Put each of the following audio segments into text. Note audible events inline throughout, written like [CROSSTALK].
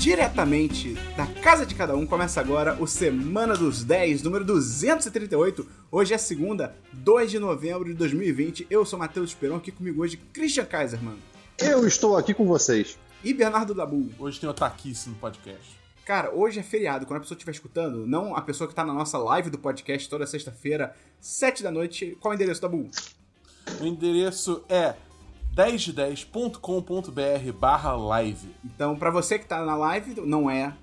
diretamente da casa de cada um, começa agora o Semana dos 10, número 238. Hoje é segunda, 2 de novembro de 2020. Eu sou Matheus Esperon, aqui comigo hoje Christian Kaiserman. Eu estou aqui com vocês. E Bernardo Dabu. Hoje tem o Taquice no podcast. Cara, hoje é feriado. Quando a pessoa estiver escutando, não a pessoa que tá na nossa live do podcast toda sexta-feira, 7 da noite. Qual é o endereço, Dabu? O endereço é 10de10.com.br barra live. Então, pra você que tá na live, não é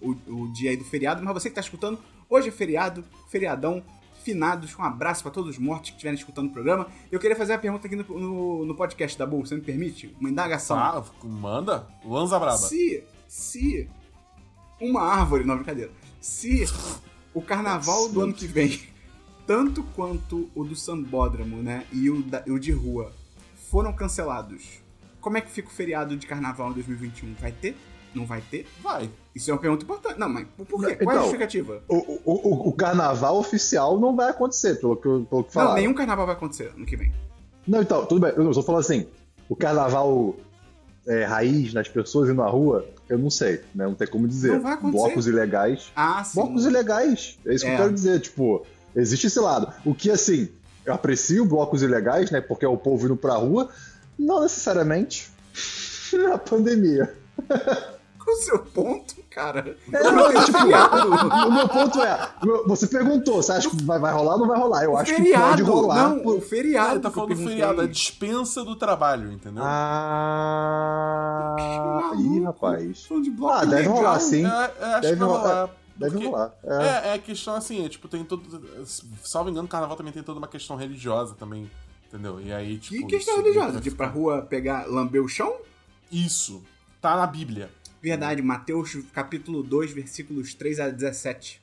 o, o dia aí do feriado, mas você que tá escutando, hoje é feriado, feriadão, finados, um abraço pra todos os mortos que estiverem escutando o programa. Eu queria fazer uma pergunta aqui no, no, no podcast, Dabu, você me permite? Uma indagação. Tá, manda. Lanza braba. Se, se uma árvore, não, brincadeira. Se o carnaval do ano que vem, tanto quanto o do Sambódromo, né, e o, da, o de rua, foram cancelados, como é que fica o feriado de carnaval em 2021? Vai ter? Não vai ter? Vai. Isso é uma pergunta importante. Não, mas por quê? Qual é a Então, justificativa? O, o, o, o carnaval oficial não vai acontecer, pelo que, eu- pelo que Não, falaram. nenhum carnaval vai acontecer ano que vem. Não, então, tudo bem. Eu só falo assim, o carnaval é, raiz nas pessoas e na rua, eu não sei, né? Não tem como dizer. Não vai acontecer. Blocos ilegais. Ah, sim. Blocos ilegais. É isso que É. eu quero dizer. Tipo, existe esse lado. O que, assim, aprecio blocos ilegais, né? Porque é o povo indo pra rua, não necessariamente [LAUGHS] na pandemia. Qual o seu ponto, cara? É, não, tenho tipo, feriado. O meu ponto é, você perguntou, você acha que vai, vai rolar ou não vai rolar? Eu acho que pode rolar. Não, por- o feriado. Ele tá falando do feriado, a dispensa do trabalho, entendeu? Ah, ih, rapaz. Ah, deve ilegal. rolar sim. É, é, acho Deve que vai rolar. rolar. Deve porque- rolar. É. É, é a questão assim, é, tipo, tem todo. Salvo engano, o carnaval também tem toda uma questão religiosa também, entendeu? E aí, tipo. Que questão religiosa? De ir pra rua pegar, lamber o chão? Isso. Tá na Bíblia. Verdade, Mateus capítulo 2, versículos 3 a 17.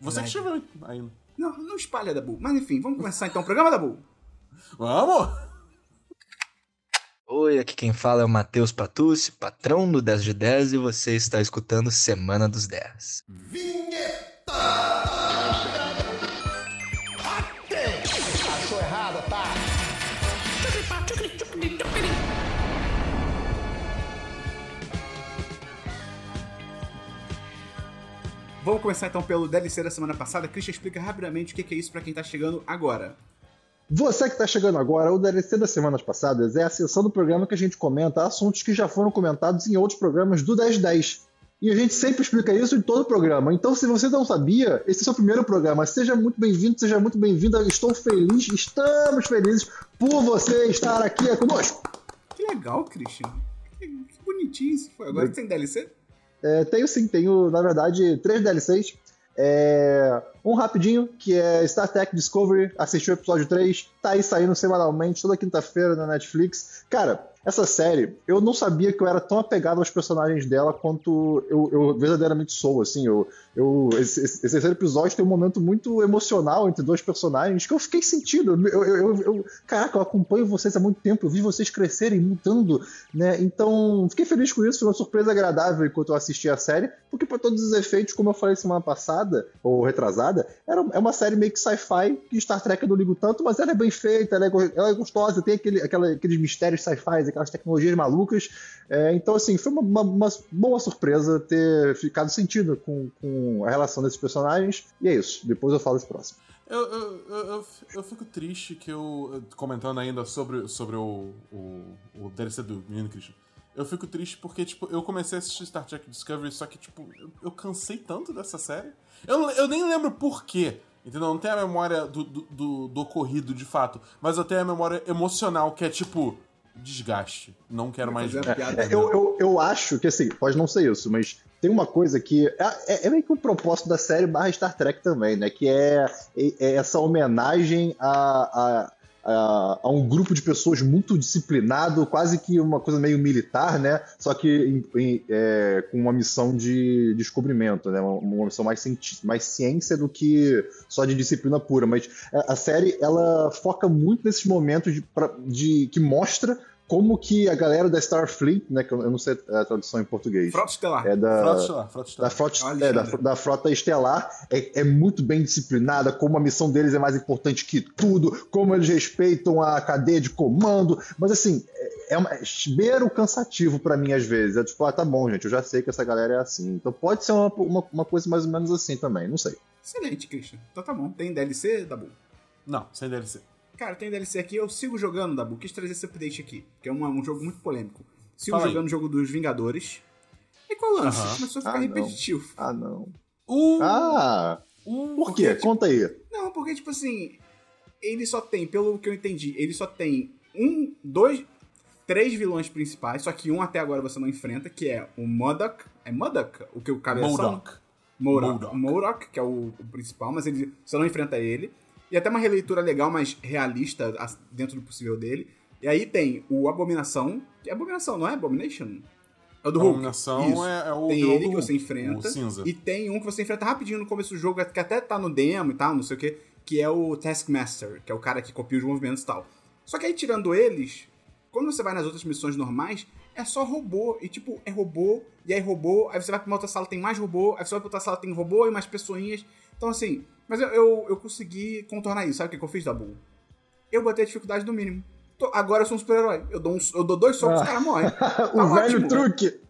Você que escreveu ainda. Não, não espalha, Dabu. Mas enfim, vamos começar então o programa, Dabu? Vamos! Oi, aqui quem fala é o Matheus Patucci, patrão do 10 de 10, e você está escutando Semana dos 10. Vamos começar então pelo DLC da semana passada. Christian explica rapidamente o que é isso pra quem tá chegando agora. Você que está chegando agora, o DLC das semanas passadas é a sessão do programa que a gente comenta assuntos que já foram comentados em outros programas do 1010. E a gente sempre explica isso em todo o programa. Então, se você não sabia, esse é o seu primeiro programa. Seja muito bem-vindo, seja muito bem-vinda. Estou feliz, estamos felizes por você estar aqui conosco. Que legal, Christian. Que, que bonitinho isso foi. Agora tem DLC? É, tenho sim, tenho, na verdade, três DLCs. É, um rapidinho, que é Star Trek Discovery, assistiu o episódio 3, tá aí saindo semanalmente, toda quinta-feira na Netflix. Cara, essa série, eu não sabia que eu era tão apegado aos personagens dela quanto eu, eu verdadeiramente sou, assim, eu, eu, esse, esse terceiro episódio tem um momento muito emocional entre dois personagens que eu fiquei sentido. Eu, eu, eu- caraca, eu acompanho vocês há muito tempo, eu vi vocês crescerem, mudando, né? Então, fiquei feliz com isso, foi uma surpresa agradável enquanto eu assisti a série, porque para todos os efeitos, como eu falei semana passada, ou retrasada, era, é uma série meio que sci-fi, que Star Trek eu não ligo tanto, mas ela é bem feita, ela é, ela é gostosa, tem aquele, aquela- aqueles mistérios sci-fi, aquelas tecnologias malucas. É, então, assim, foi uma, uma- uma boa surpresa ter ficado sentido com, com a relação desses personagens. E é isso, depois eu falo os próximos. Eu, eu, eu, eu, fico triste que eu. Comentando ainda sobre, sobre o, o, o DLC do menino Christian. Eu fico triste porque, tipo, eu comecei a assistir Star Trek Discovery, só que, tipo, eu, eu cansei tanto dessa série. Eu, eu nem lembro por quê. Entendeu? Não tenho a memória do, do, do, do ocorrido de fato. Mas eu tenho a memória emocional, que é tipo. Desgaste. Não quero mais piada. É, eu, eu, eu acho que, assim, pode não ser isso, mas tem uma coisa que. É, é- é meio que o propósito da série barra Star Trek também, né? Que é, é- é essa homenagem a, a, um grupo de pessoas muito disciplinado, quase que uma coisa meio militar, né? Só que em- em- é, com uma missão de descobrimento, né? Uma, uma missão mais, mais ciência do que só de disciplina pura. Mas a, a série, ela foca muito nesses momentos de, pra- de que mostra como que a galera da Starfleet, né, que eu não sei a tradução em português, Frota Estelar. é da, Frota Estelar, Frota da, Estelar. frota, Olha, é, da, Alexandre. da frota estelar, é, é muito bem disciplinada, como a missão deles é mais importante que tudo, como eles respeitam a cadeia de comando, mas assim, é, é uma, é beiro cansativo pra mim às vezes. É tipo, ah, tá bom, gente, eu já sei que essa galera é assim. Então pode ser uma, uma, uma coisa mais ou menos assim também, não sei. Excelente, Christian. Então tá bom. Tem DLC, Dabu? Não, sem DLC. Cara, tem DLC aqui, eu sigo jogando, Dabu. Quis trazer esse update aqui, que é um, um jogo muito polêmico. Sigo Fala jogando o jogo dos Vingadores. E qual o lance? Aham. Começou a ficar Ah, não. repetitivo. Ah, não. Uh, Ah, uh, por quê? Conta aí. Não, porque, tipo assim, ele só tem, pelo que eu entendi, ele só tem um, dois, três vilões principais, só que um até agora você não enfrenta, que é o Modok. É Modok? O que o cabeção? Modok. Modok. Modok. Modok, que é o, o principal, mas ele, você não enfrenta ele. E até uma releitura legal, mas realista, dentro do possível dele. E aí tem o Abominação, que é Abominação, não é Abomination? É o do Hulk. Abominação Isso. é, é o Tem ele que você enfrenta. E tem um que você enfrenta rapidinho no começo do jogo, que até tá no demo e tal, não sei o que, que é o Taskmaster, que é o cara que copia os movimentos e tal. Só que aí, tirando eles, quando você vai nas outras missões normais, é só robô. E tipo, é robô, e aí robô, aí você vai pra uma outra sala, tem mais robô, aí você vai pra outra sala, tem robô e mais pessoinhas. Então assim, mas eu, eu, eu consegui contornar isso. Sabe o que, que eu fiz, Dabu? Eu botei a dificuldade no mínimo. Tô- agora eu sou um super-herói. Eu, dou um- eu dou dois socos e Ah. o cara morre. [LAUGHS] o Tá velho ótimo. truque.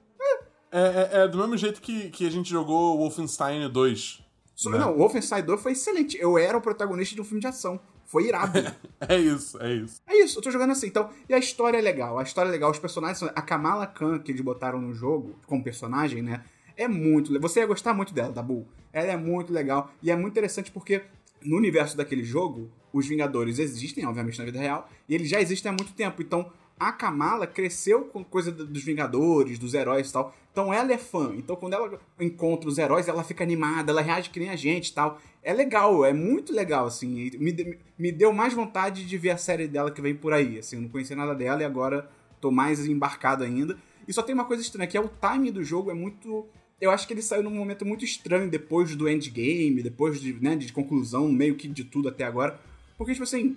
É, é- é do mesmo jeito que, que a gente jogou Wolfenstein 2. Só- né? Não, o Wolfenstein 2 foi excelente. Eu era o protagonista de um filme de ação. Foi irado. [LAUGHS] É isso, é isso. É isso, eu tô jogando assim. Então, e a história é legal. A história é legal. Os personagens são. A Kamala Khan, que eles botaram no jogo, como personagem, né? É muito. Você ia gostar muito dela, Dabu. Ela é muito legal. E é muito interessante porque no universo daquele jogo, os Vingadores existem, obviamente, na vida real. E eles já existem há muito tempo. Então, a Kamala cresceu com coisa do- dos Vingadores, dos heróis e tal. Então ela é fã. Então quando ela encontra os heróis, ela fica animada, ela reage que nem a gente tal. É legal, é muito legal, assim. Me, me deu mais vontade de ver a série dela que vem por aí. Assim, eu não conhecia nada dela e agora tô mais embarcado ainda. E só tem uma coisa estranha, que é o timing do jogo é muito. Eu acho que ele saiu num momento muito estranho depois do endgame, depois de, né, de conclusão, meio que de tudo até agora. Porque, tipo assim,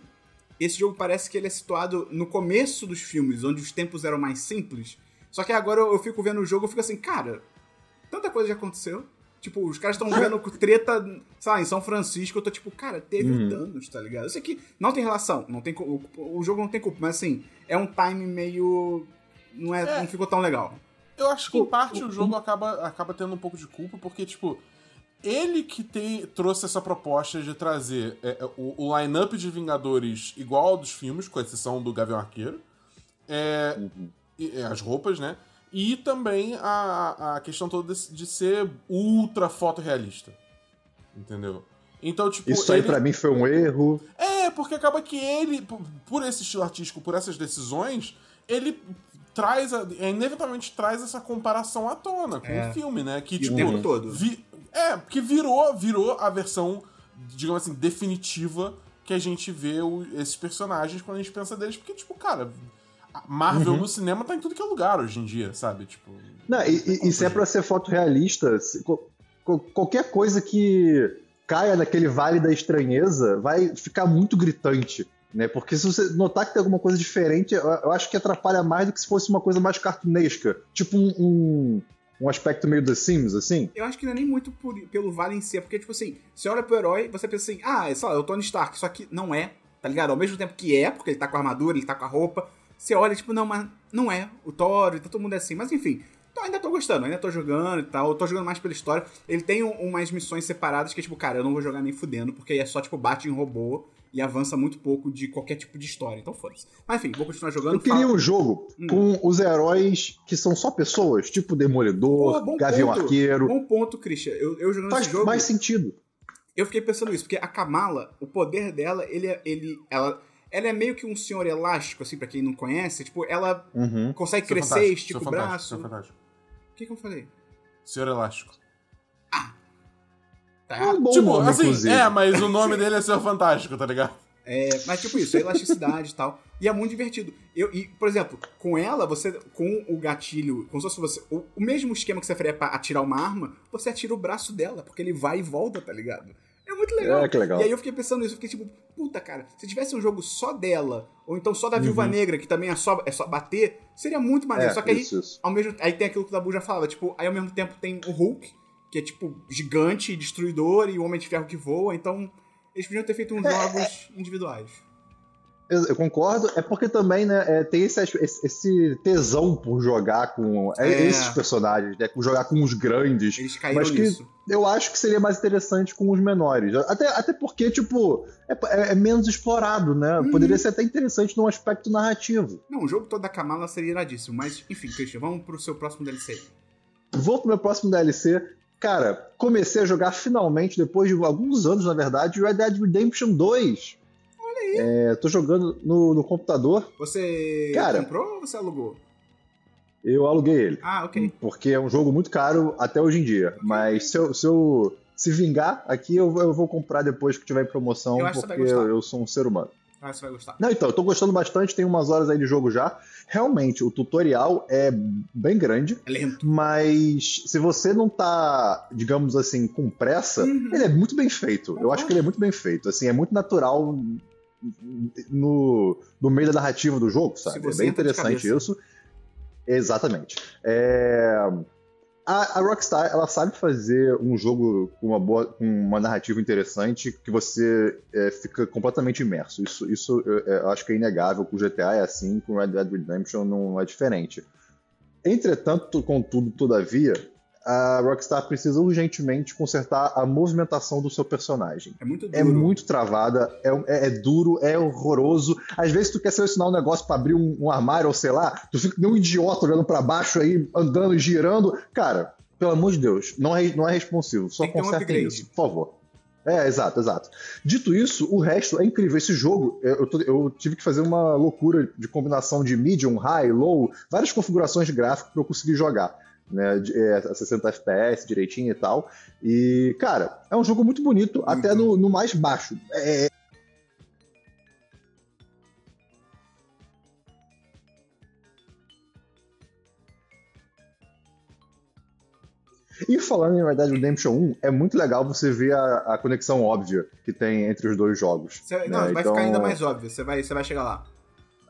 esse jogo parece que ele é situado no começo dos filmes, onde os tempos eram mais simples. Só que agora eu eu fico vendo o jogo e fico assim, cara, tanta coisa já aconteceu. Tipo, os caras estão vendo [LAUGHS] treta, sei lá, em São Francisco. Eu tô tipo, cara, teve Uhum. danos, tá ligado? Eu sei que não tem relação, não tem, o, o jogo não tem culpa, mas assim, é um time meio. Não, é, É. não ficou tão legal. Eu acho que em parte o jogo acaba, acaba tendo um pouco de culpa, porque, tipo, ele que tem, trouxe essa proposta de trazer é, é, o, o line-up de Vingadores igual ao dos filmes, com exceção do Gavião Arqueiro. É, e- é, as roupas, né? E também a, a questão toda de, de ser ultra fotorrealista. Entendeu? Então, tipo. Isso aí ele- pra mim foi um erro. é, porque acaba que ele, por, por esse estilo artístico, por essas decisões, ele traz, a- é, inevitavelmente traz essa comparação à tona com É. o filme, né? Que, E tipo, o tempo todo. vi- é, que virou, virou a versão, digamos assim, definitiva que a gente vê o- esses personagens quando a gente pensa deles, porque, tipo, cara, Marvel no cinema tá em tudo que é lugar hoje em dia, sabe? Tipo. Não, e, e- e se é pra ser fotorrealista, se- qualquer coisa que caia naquele vale da estranheza vai ficar muito gritante. Né? Porque se você notar que tem alguma coisa diferente, eu, acho que atrapalha mais do que se fosse uma coisa mais cartunesca. Tipo um, um, um aspecto meio The Sims, assim. Eu acho que não é nem muito por- pelo vale em si, é porque, tipo assim, você olha pro herói, você pensa assim, ah, é só, é o Tony Stark, só que não é, tá ligado? Ao mesmo tempo que é, porque ele tá com a armadura, ele tá com a roupa, você olha, tipo, não, mas não é. O Thor, tá todo mundo é assim, mas enfim. Então ainda tô gostando, ainda tô jogando e tal, eu tô jogando mais pela história. Ele tem um- umas missões separadas que é tipo, cara, eu não vou jogar nem fudendo, porque é só, tipo, bate em robô e avança muito pouco de qualquer tipo de história, então foda-se. Mas enfim, vou continuar jogando. Eu queria fala- um jogo Hum. com os heróis que são só pessoas, tipo Demolidor, Pô, Gavião ponto. Arqueiro. Bom ponto, Christian. Eu, eu jogando Faz esse jogo. mais sentido. Eu fiquei pensando isso, porque a Kamala, o poder dela, ele, é- ele, ela, ela é meio que um senhor elástico, assim, pra quem não conhece. Tipo, ela Uhum. consegue Senhor crescer, estica o braço. O que, que eu falei? Senhor Elástico. Tá É um bom tipo, nome, assim, inclusive. é, mas o nome dele é Senhor Fantástico, tá ligado? É, mas tipo isso, a elasticidade e tal. E é muito divertido. Eu, e, por exemplo, com ela, você, com o gatilho, como se fosse você, o, o mesmo esquema que você faria pra atirar uma arma, você atira o braço dela, porque ele vai e volta, tá ligado? É muito legal. É, que legal. E aí eu fiquei pensando nisso, eu fiquei tipo, puta cara, se tivesse um jogo só dela, ou então só da Viúva Negra, que também é só, é só bater, seria muito maneiro. Uhum. É, só que aí, isso, isso. ao mesmo aí tem aquilo que o Dabu já falava, tipo, aí ao mesmo tempo tem o Hulk, que é tipo gigante, destruidor, e o Homem de Ferro que voa, então eles podiam ter feito uns jogos individuais. Eu eu concordo, é porque também, né, é, tem esse, esse- tesão por jogar com é, É. esses personagens, né, por jogar com os grandes. Eles caíram Mas que- nisso. Eu acho que seria mais interessante com os menores. Até, até porque, tipo, é, é- é menos explorado, né? Uhum. Poderia ser até interessante num aspecto narrativo. Não, o jogo todo da Kamala seria iradíssimo. Mas, enfim, Christian, vamos pro seu próximo DLC. Vou pro meu próximo DLC. Cara, comecei a jogar finalmente, depois de alguns anos, na verdade, Red Dead Redemption 2. Olha aí. É, tô jogando no, no computador. Você Cara. comprou ou você alugou? Eu aluguei ele. Ah, ok. Porque é um jogo muito caro até hoje em dia. Mas se eu, se eu se vingar aqui, eu, eu vou comprar depois que tiver em promoção, Eu porque gostar. eu sou um ser humano. Ah, você vai gostar. Não, então, eu tô gostando bastante, tem umas horas aí de jogo já. Realmente, o tutorial é bem grande, É lento. mas se você não tá, digamos assim, com pressa, Uhum. ele é muito bem feito. Eu acho que ele é muito bem feito. Assim, é muito natural no, no meio da narrativa do jogo, sabe? É bem interessante isso. Exatamente. É, A, a Rockstar, ela sabe fazer um jogo com uma, boa, com uma narrativa interessante que você é, fica completamente imerso. Isso, isso eu, eu acho que é inegável. Com o GTA é assim, com Red Dead Redemption não é diferente. Entretanto, contudo, todavia, a Rockstar precisa urgentemente consertar a movimentação do seu personagem. É muito duro. É muito travada, é, é- é duro, é horroroso. Às vezes tu quer selecionar um negócio pra abrir um, um armário, ou sei lá, tu fica nem um idiota olhando pra baixo aí, andando e girando. Cara, pelo amor de Deus, não é, não é responsivo. Só um consertem isso, por favor. É, exato, exato. Dito isso, o resto é incrível. Esse jogo, eu, tô- eu tive que fazer uma loucura de combinação de medium, high, low, várias configurações de gráfico pra eu conseguir jogar. Né, é, a 60 FPS direitinho e tal. E, cara, é um jogo muito bonito, até no, no mais baixo. É, E falando em Red Dead Redemption 1, é muito legal você ver a, a conexão óbvia que tem entre os dois jogos. Você- né? Não, vai Então- ficar ainda mais óbvio. Você vai, você vai chegar lá.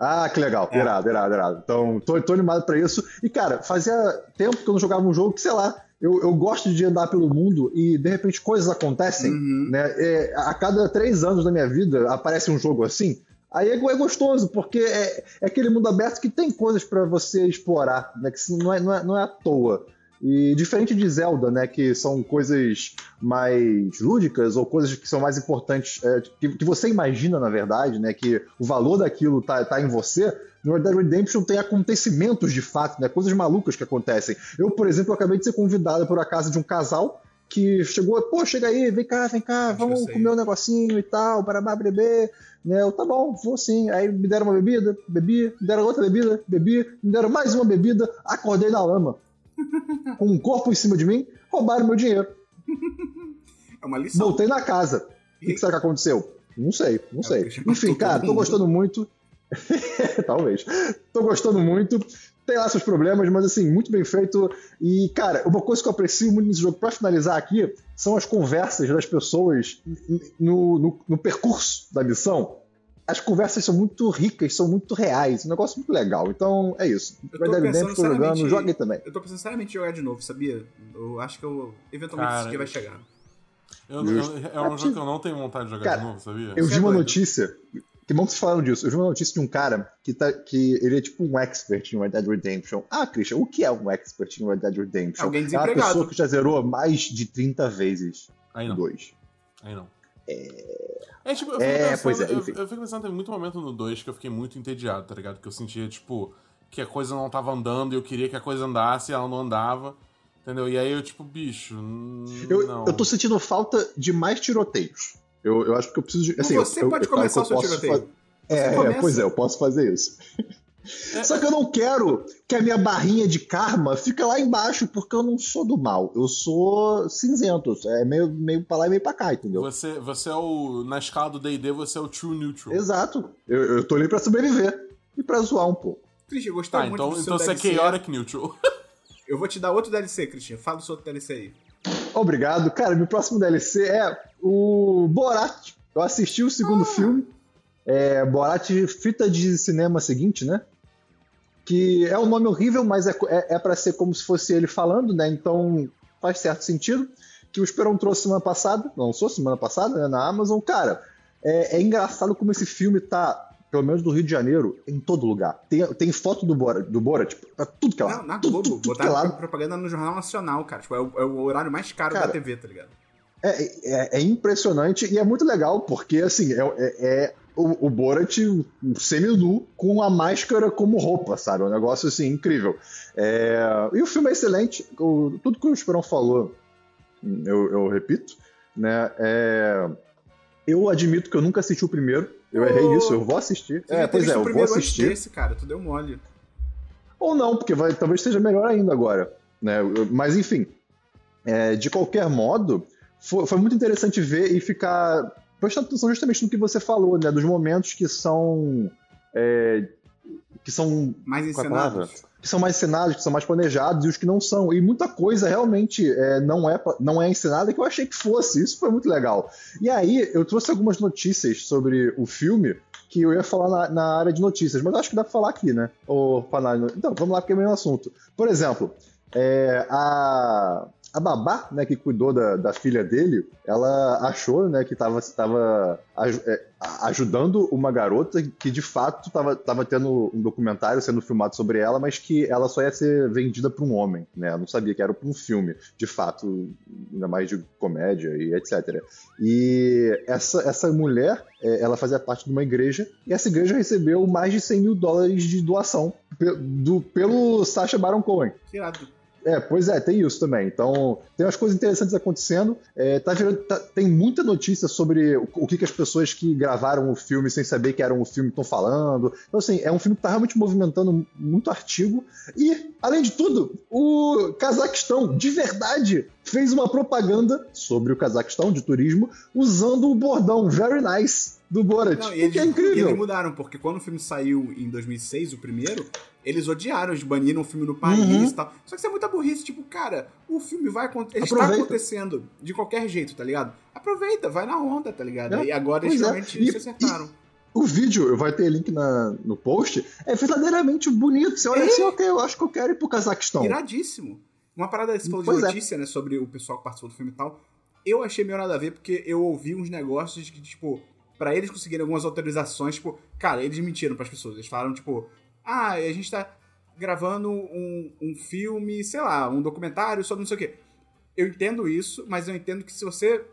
Ah, que legal. É. Irado, irado, irado. Então, tô, tô animado pra isso. E, cara, fazia tempo que eu não jogava um jogo que, sei lá, eu, eu gosto de andar pelo mundo e, de repente, coisas acontecem. Uhum. Né? É, a cada três anos da minha vida aparece um jogo assim. Aí é, é gostoso, porque é, é aquele mundo aberto que tem coisas pra você explorar, né? Que não é, não, é, não é à toa. E diferente de Zelda, né? Que são coisas mais lúdicas ou coisas que são mais importantes, é, que, que você imagina, na verdade, né? Que o valor daquilo tá, tá em você. No Red Dead Redemption tem acontecimentos de fato, né? Coisas malucas que acontecem. Eu, por exemplo, acabei de ser convidado por a casa de um casal que chegou, pô, chega aí, vem cá, vem cá, vamos comer um negocinho e tal, para beber. Né? Eu, tá bom, vou sim. Aí me deram uma bebida, bebi, me deram outra bebida, bebi, me deram mais uma bebida, acordei na lama. Com um corpo em cima de mim, roubaram meu dinheiro. É uma lição. Voltei na casa. O que, será que aconteceu? Não sei, não sei. já matou Enfim, cara, tô gostando muito. [LAUGHS] Talvez. Tô gostando muito. Tem lá seus problemas, mas assim, muito bem feito. E, cara, uma coisa que eu aprecio muito nesse jogo, pra finalizar aqui, são as conversas das pessoas no, no, no percurso da missão. As conversas são muito ricas, são muito reais. Um negócio muito legal. Então, é isso. Eu tô Red Dead pensando Redemption, tô jogando, joguei também. Eu tô pensando seriamente em jogar de novo, sabia? Eu acho que eu eventualmente Cara, isso aqui vai chegar. Eu- eu- é um jogo que eu não tenho vontade de jogar Cara, de novo, sabia? Eu vi é uma notícia. Que bom que vocês falaram disso. Eu vi uma notícia de um cara que, tá, que ele é tipo um expert em Red Dead Redemption. Ah, Christian, o que é um expert em Red Dead Redemption? Alguém é uma desempregado. pessoa que já zerou mais de 30 vezes Aí não, 2. aí não. É, tipo, eu fico, É, pensando, pois é, eu, enfim. eu fico pensando, tem muito momento no 2 que eu fiquei muito entediado, tá ligado? Que eu sentia, tipo, que a coisa não tava andando e eu queria que a coisa andasse e ela não andava. Entendeu? E aí eu, tipo, bicho. Eu, não. eu tô sentindo falta de mais tiroteios. Eu, eu acho que eu preciso de. Assim, você eu, pode eu, começar o seu eu tiroteio. fa- É, começa. pois é, eu posso fazer isso. Só que eu não quero que a minha barrinha de karma fique lá embaixo, porque eu não sou do mal. Eu sou cinzento. É meio, meio pra lá e meio pra cá, entendeu? Você, você é o. Na escala do DD, você é o True Neutral. Exato. Eu, eu tô ali pra sobreviver e pra zoar um pouco. Christian, eu gostei Tá, muito então, do seu então você é. Chaotic Neutral. [LAUGHS] Eu vou te dar outro DLC, Christian. Fala do seu outro DLC aí. Obrigado. Cara, meu próximo DLC é o Borat. Eu assisti o segundo filme. É, Borat Fita de Cinema Seguinte, né? Que é um nome horrível, mas é, é, é para ser como se fosse ele falando, né? Então faz certo sentido. Que o Esperão trouxe semana passada, lançou semana passada, né, na Amazon. Cara, é, é engraçado como esse filme tá pelo menos do Rio de Janeiro, em todo lugar. Tem, tem foto do Bora, do tipo, pra tudo que é lá. Não, na Globo. tudo, tudo é Botaram propaganda no Jornal Nacional, cara. Tipo, é o, é o horário mais caro Cara, da TV, tá ligado? É, é, é impressionante e é muito legal, porque assim, é- é o, o Borat semi-nu com a máscara como roupa, sabe? É um negócio assim, incrível. É, e o filme é excelente. O- tudo que o Esperão falou, eu, eu repito, né? É, eu admito que eu nunca assisti o primeiro. Eu errei Ô, nisso, eu vou assistir. Você É, pois é, eu vou assistir. desse, cara. Tu deu mole. Ou não, porque vai, talvez seja melhor ainda agora. Né? Mas enfim, é, de qualquer modo, foi, foi muito interessante ver e ficar prestando atenção justamente no que você falou, né? Dos momentos que são. é, que são. Mais é encenados. Que são mais encenados, que são mais planejados e os que não são. E muita coisa realmente é, não, é, não é encenada que eu achei que fosse. Isso foi muito legal. E aí, eu trouxe algumas notícias sobre o filme que eu ia falar na, na área de notícias, mas acho que dá pra falar aqui, né? Ô, Panari, Então, vamos lá, porque é o mesmo assunto. Por exemplo, é, a, a babá, né, que cuidou da, da filha dele, ela achou, né, que estava tava, é, ajudando uma garota que de fato estava tava tendo um documentário sendo filmado sobre ela, mas que ela só ia ser vendida para um homem, né? Ela não sabia que era para um filme, de fato, ainda mais de comédia e etc. E essa, essa mulher, é, ela fazia parte de uma igreja, e essa igreja recebeu mais de 100 mil dólares de doação do, pelo Sacha Baron Cohen. É, pois é, tem isso também. Então, tem umas coisas interessantes acontecendo. É, tá virando- tá- tem muita notícia sobre o, o que, que as pessoas que gravaram o filme sem saber que era um filme estão falando. Então, assim, é um filme que tá realmente movimentando muito artigo. E, além de tudo, o Cazaquistão, de verdade, fez uma propaganda sobre o Cazaquistão de turismo usando o bordão Very Nice do Borat. Não, e eles, que é e incrível. eles mudaram, porque quando o filme saiu em 2006, o primeiro, eles odiaram, eles baniram o filme no país Uhum. e tal. Só que isso é muita burrice, tipo, cara, o filme vai acontecer. Ele está acontecendo de qualquer jeito, tá ligado? Aproveita, vai na onda, tá ligado? É, E agora eles é. realmente E- se acertaram. O vídeo, vai ter link na- no post, é verdadeiramente bonito. Você olha É. assim, ok, eu acho que eu quero ir pro Cazaquistão. Iradíssimo. Uma parada que você falou de Pois é. notícia, né, sobre o pessoal que participou do filme e tal. Eu achei meio nada a ver, porque eu ouvi uns negócios que, tipo, pra eles conseguirem algumas autorizações, tipo, cara, eles mentiram pras pessoas. Eles falaram, tipo, ah, a gente tá gravando um, um filme, sei lá, um documentário sobre não sei o quê. Eu entendo isso, mas eu entendo que se você,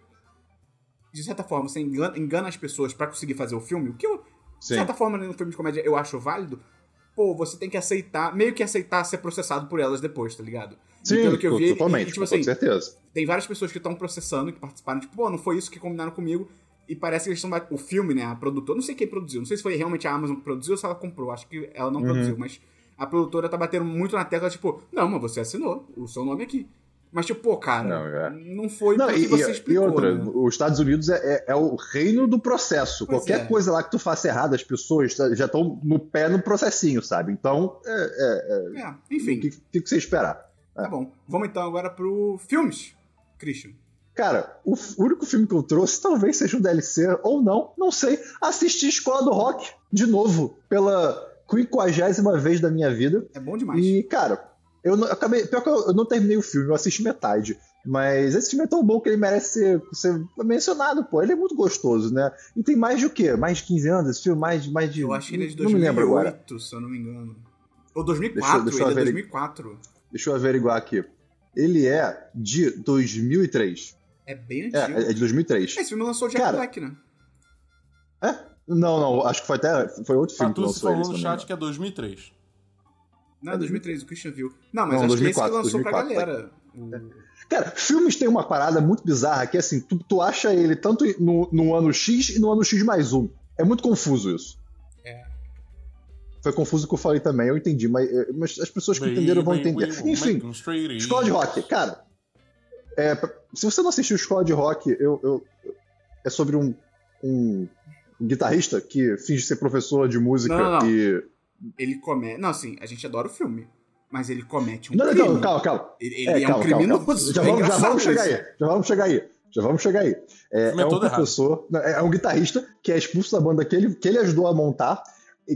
de certa forma, você engana, engana as pessoas pra conseguir fazer o filme, o que eu, de Sim. certa forma, no filme de comédia eu acho válido, pô, você tem que aceitar, meio que aceitar ser processado por elas depois, tá ligado? Sim, pelo que eu vi, totalmente, e, tipo com assim, certeza. tem várias pessoas que estão processando, que participaram, tipo, pô, não foi isso que combinaram comigo. E parece que eles estão. O filme, né? A produtora, não sei quem produziu, não sei se foi realmente a Amazon que produziu ou se ela comprou, acho que ela não Uhum. produziu, mas a produtora tá batendo muito na tecla, tipo, não, mas você assinou o seu nome aqui. Mas, tipo, pô, cara, Não, é. não foi Não, porque e, você explicou. e outra, né? os Estados Unidos é, é- é o reino do processo. Pois Qualquer é. coisa lá que tu faça errado, as pessoas já estão no pé no processinho, sabe? Então, é, é, é, É, o enfim, que, que que você esperar? tá bom. Vamos então agora pro filmes, Christian. Cara, o único filme que eu trouxe talvez seja um DLC ou não, não sei. Assisti Escola do Rock de novo, pela quinquagésima vez da minha vida. É bom demais. E, cara, eu não, acabei. Pior que eu, eu não terminei o filme, eu assisti metade. Mas esse filme é tão bom que ele merece ser, ser mencionado, pô. Ele é muito gostoso, né? E tem mais de o quê? Mais de 15 anos esse filme? Mais, de- mais de. Eu acho que ele é de Não me lembro agora. 2008, se eu não me engano. Ou 2004, Deixa deixa ele é averi- 2004. Deixa eu averiguar aqui. Ele é de 2003. É bem É, antigo. é de 2003. Esse filme lançou o Jack Cara, Black, né? É? Não, não, acho que foi até. Foi outro filme que Patucci lançou falou se no chat que é 2003. Não, é 2003, o Christian viu. Não, mas Não, acho 2004, que esse que lançou 2004, pra galera. O- Cara, filmes têm uma parada muito bizarra que assim, tu, tu acha ele tanto no, no ano X e no ano X mais um. É muito confuso isso. É. Foi confuso o que eu falei também, eu entendi, mas, mas as pessoas que entenderam vão entender. Enfim. Escola de Rock, cara. É, se você não assistiu Escola de Rock, eu, eu- é sobre um, um guitarrista que finge ser professor de música Não, não, não. e. Ele comete. Não, assim, a gente adora o filme. Mas ele comete um Não, não, crime. calma, calma, calma. Ele, ele É, é, calma, um criminoso. calma. Já É vamos, já vamos chegar isso. aí. Já vamos chegar aí. Já vamos chegar aí. É, é é um errado. professor, não, é um guitarrista que é expulso da banda que ele, que ele ajudou a montar,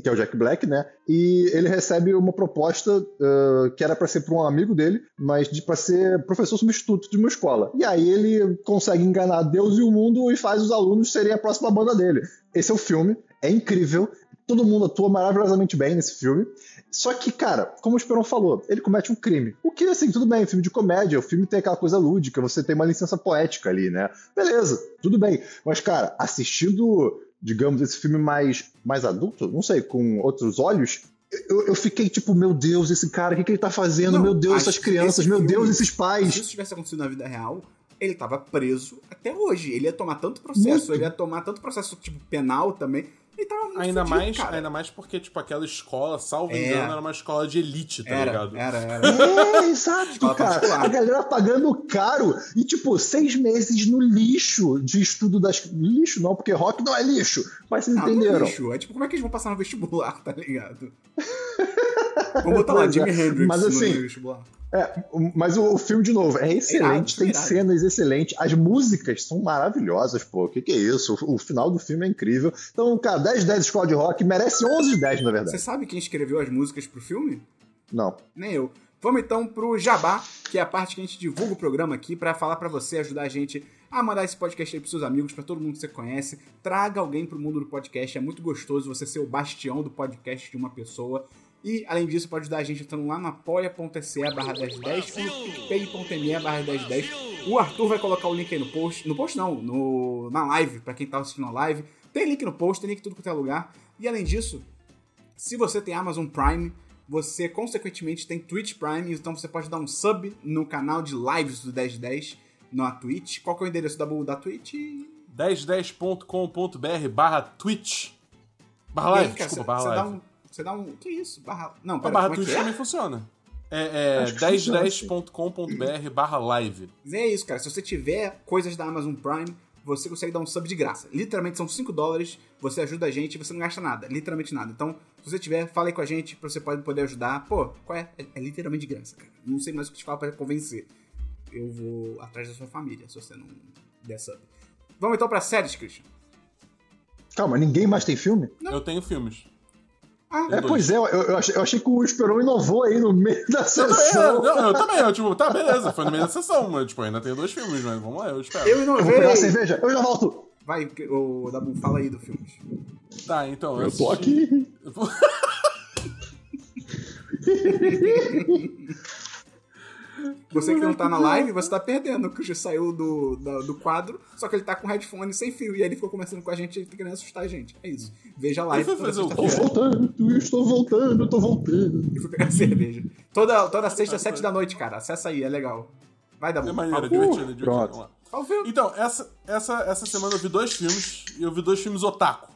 que é o Jack Black, né? E ele recebe uma proposta uh, que era para ser para um amigo dele, mas de, para ser professor substituto de uma escola. E aí ele consegue enganar Deus e o mundo e faz os alunos serem a próxima banda dele. Esse é o filme, é incrível. Todo mundo atua maravilhosamente bem nesse filme. Só que, cara, como o Esperon falou, ele comete um crime. O que, assim, tudo bem, filme de comédia, o filme tem aquela coisa lúdica, você tem uma licença poética ali, né? Beleza, tudo bem. Mas, cara, assistindo, digamos, esse filme mais, mais adulto, não sei, com outros olhos, eu, eu fiquei tipo, meu Deus, esse cara, o que, que ele tá fazendo? Não, meu Deus, essas crianças, meu filme- Deus, esses Se pais. isso tivesse acontecido na vida real, ele tava preso até hoje. Ele ia tomar tanto processo, Muito. ele ia tomar tanto processo, tipo, penal também. Tava muito Ainda fudido, mais, cara. ainda mais porque, tipo, aquela escola, salvo É. engano, era uma escola de elite, tá Era, ligado? era, era. É, exato, cara. particular. A galera pagando caro e, tipo, seis meses no lixo de estudo das. Lixo não, porque rock não é lixo. Mas vocês Ah, é entenderam. lixo. É tipo, como é que eles vão passar no vestibular, [LAUGHS] tá ligado? [LAUGHS] Vamos botar lá, Pois é. Jimi Hendrix Mas, no assim, vestibular. É, mas o, o filme, de novo, é excelente, irado, tem cenas excelentes, as músicas são maravilhosas, pô. O que, que é isso? O, o final do filme é incrível. Então, cara, 10 de 10 escola de rock, merece 11 de 10, na Você verdade. sabe quem escreveu as músicas pro filme? Não. Nem eu. Vamos então pro Jabá, que é a parte que a gente divulga o programa aqui pra falar pra você, ajudar a gente a mandar esse podcast aí pros seus amigos, pra todo mundo que você conhece. Traga alguém pro mundo do podcast. É muito gostoso você ser o bastião do podcast de uma pessoa. E, além disso, pode ajudar a gente entrando lá no apoia.se barra 1010 ou no picpay.me barra 1010. O Arthur vai colocar o link aí no post. No post não, no, na live, pra quem tá assistindo a live. Tem link no post, tem link em tudo quanto é lugar. E, além disso, se você tem Amazon Prime, você consequentemente tem Twitch Prime, então você pode dar um sub no canal de lives do 1010 na Twitch. Qual que é o endereço da, da Twitch? 1010.com.br barra Twitch. Barra aí, live, cara, desculpa, você, barra você dá live. Você dá um. Que isso? Barra. Não, A pera, barra como é Twitch é? também funciona. É, é Acho que funciona, 1010.com.br barra live. É isso, cara. Se você tiver coisas da Amazon Prime, você consegue dar um sub de graça. Literalmente são 5 dólares, você ajuda a gente e você não gasta nada. Literalmente nada. Então, se você tiver, fala aí com a gente pra você pode poder ajudar. Pô, qual é? É, é literalmente de graça, cara. Não sei mais o que te falar pra convencer. Eu vou atrás da sua família, se você não der sub. Vamos então pra séries, Christian. Calma, ninguém mais tem filme? Eu tenho filmes. Ah, É, pois é, eu, eu achei, eu achei que o Esperon inovou aí no meio da Eu, sessão. não, eu também, eu, tipo, tá, beleza, foi no meio da sessão, mas, tipo, ainda tenho dois filmes, mas vamos lá, eu espero. eu Eu vou pegar inovei. a cerveja, eu já volto. Vai, o Dabu, fala aí do filme. Tá, então, Eu tô assisti- aqui. [LAUGHS] [LAUGHS] Você que não tá na live, você tá perdendo. O Christian saiu do, da- do quadro, só que ele tá com headphone sem fio. E aí ele ficou conversando com a gente e querendo assustar a gente. É isso. Veja a live o Tô voltando, estou voltando, tô voltando. E fui pegar [LAUGHS] cerveja. Toda, toda sexta, sete da noite, cara. Acessa aí, é legal. Vai, Dabu. É maneiro, é divertido, é divertido. o filme. Então, essa, essa, essa semana eu vi dois filmes, e eu vi dois filmes otaku.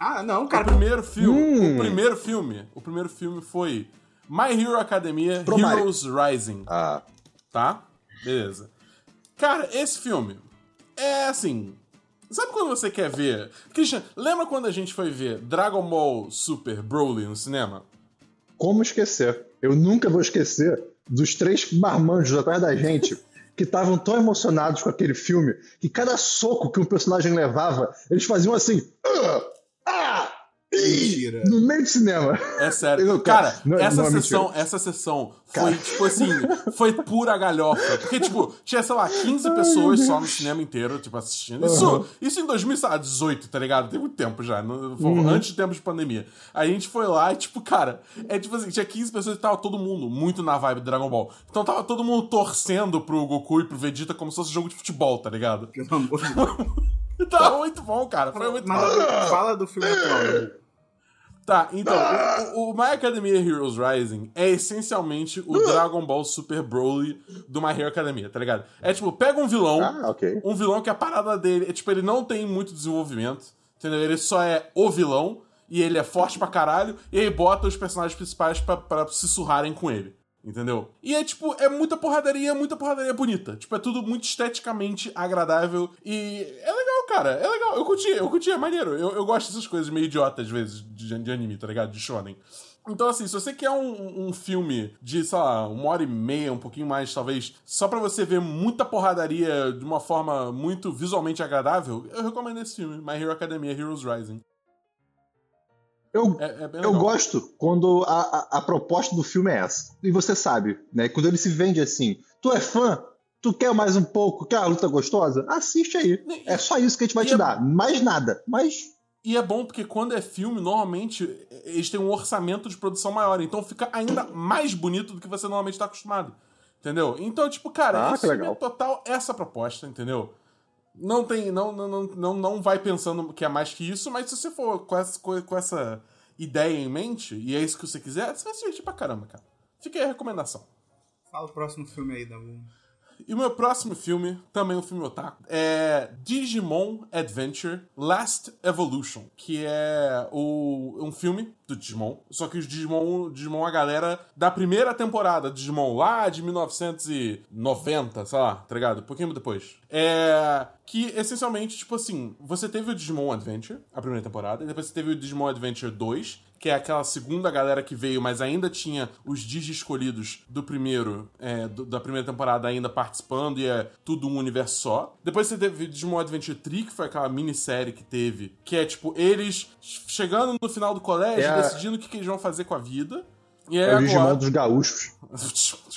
Ah, não, O cara. primeiro filme, Hum. o primeiro filme, o primeiro filme foi My Hero Academia Pro Mario. Heroes Rising, Ah, tá? Beleza. Cara, esse filme é assim, sabe quando você quer ver? Christian, lembra quando a gente foi ver Dragon Ball Super Broly no cinema? como esquecer? Eu nunca vou esquecer dos três marmanjos atrás da gente [LAUGHS] que estavam tão emocionados com aquele filme que cada soco que um personagem levava, eles faziam assim. "Ah! Ah! ih", Mentira. No meio do cinema. É sério. Não, cara, cara, não- essa não é sessão, essa sessão Cara. foi, tipo assim, foi pura galhofa. Porque, tipo, tinha, sei lá, 15 pessoas só no cinema inteiro, tipo, assistindo. Isso, Uhum. isso em 2018, tá ligado? Tem muito tempo já, no- foi Uhum. antes de tempos de pandemia. Aí a gente foi lá e, tipo, cara, é tipo assim, tinha 15 pessoas e tava todo mundo muito na vibe do Dragon Ball. Então tava todo mundo torcendo pro Goku e pro Vegeta como se fosse jogo de futebol, tá ligado? Pelo amor de [LAUGHS] Deus. Tava muito bom, cara. Foi muito Mas, bom. Fala do filme atual. Tá, então, o, o- o My Academia Heroes Rising é essencialmente o Dragon Ball Super Broly do My Hero Academia, tá ligado? É tipo, pega um vilão, Ah, ok. um vilão que a parada dele é tipo, ele não tem muito desenvolvimento, entendeu? Ele só é o vilão e ele é forte pra caralho, e aí bota os personagens principais pra, pra se surrarem com ele. Entendeu? E é tipo, é muita porradaria, muita porradaria bonita. Tipo, é tudo muito esteticamente agradável e é cara. É legal. Eu curti, eu curti, é maneiro. Eu, eu gosto dessas coisas meio idiotas, às vezes, de, de anime, tá ligado? De shonen. Então, assim, se você quer um, um filme de, sei lá, uma hora e meia, um pouquinho mais, talvez, só pra você ver muita porradaria de uma forma muito visualmente agradável, eu recomendo esse filme, My Hero Academia Heroes Rising. Eu, É, é eu gosto quando a, a, a proposta do filme é essa. E você sabe, né? Quando ele se vende assim. Tu é fã? Tu quer mais um pouco? Quer uma luta gostosa? Assiste aí. E- É só isso que a gente vai te é- dar. Mais nada. Mas E é bom porque quando é filme, normalmente eles têm um orçamento de produção maior. Então fica ainda mais bonito do que você normalmente está acostumado. Entendeu? Então, tipo, cara, Ah, filme é total essa proposta, entendeu? Não tem. Não, não, não, não, vai pensando que é mais que isso, mas se você for com essa, com com essa ideia em mente, e é isso que você quiser, você vai se divertir pra caramba, cara. Fica aí a recomendação. Fala o próximo filme aí, Dabu. E o meu próximo filme, também um filme otaku, é Digimon Adventure Last Evolution, que é o, um filme do Digimon, só que os Digimon, Digimon a galera da primeira temporada Digimon, lá de 1990, sei lá, tá ligado? Um pouquinho depois. É... Que, essencialmente, tipo assim, você teve o Digimon Adventure, a primeira temporada, e depois você teve o Digimon Adventure 2, que é aquela segunda galera que veio, mas ainda tinha os Digi escolhidos do primeiro, é, do- da primeira temporada ainda participando, e é tudo um universo só. Depois você teve Digimon Adventure 3, que foi aquela minissérie que teve, que é tipo, eles chegando no final do colégio, decidindo o que, que eles vão fazer com a vida. E aí É o agora... Digimon dos gaúchos. [LAUGHS]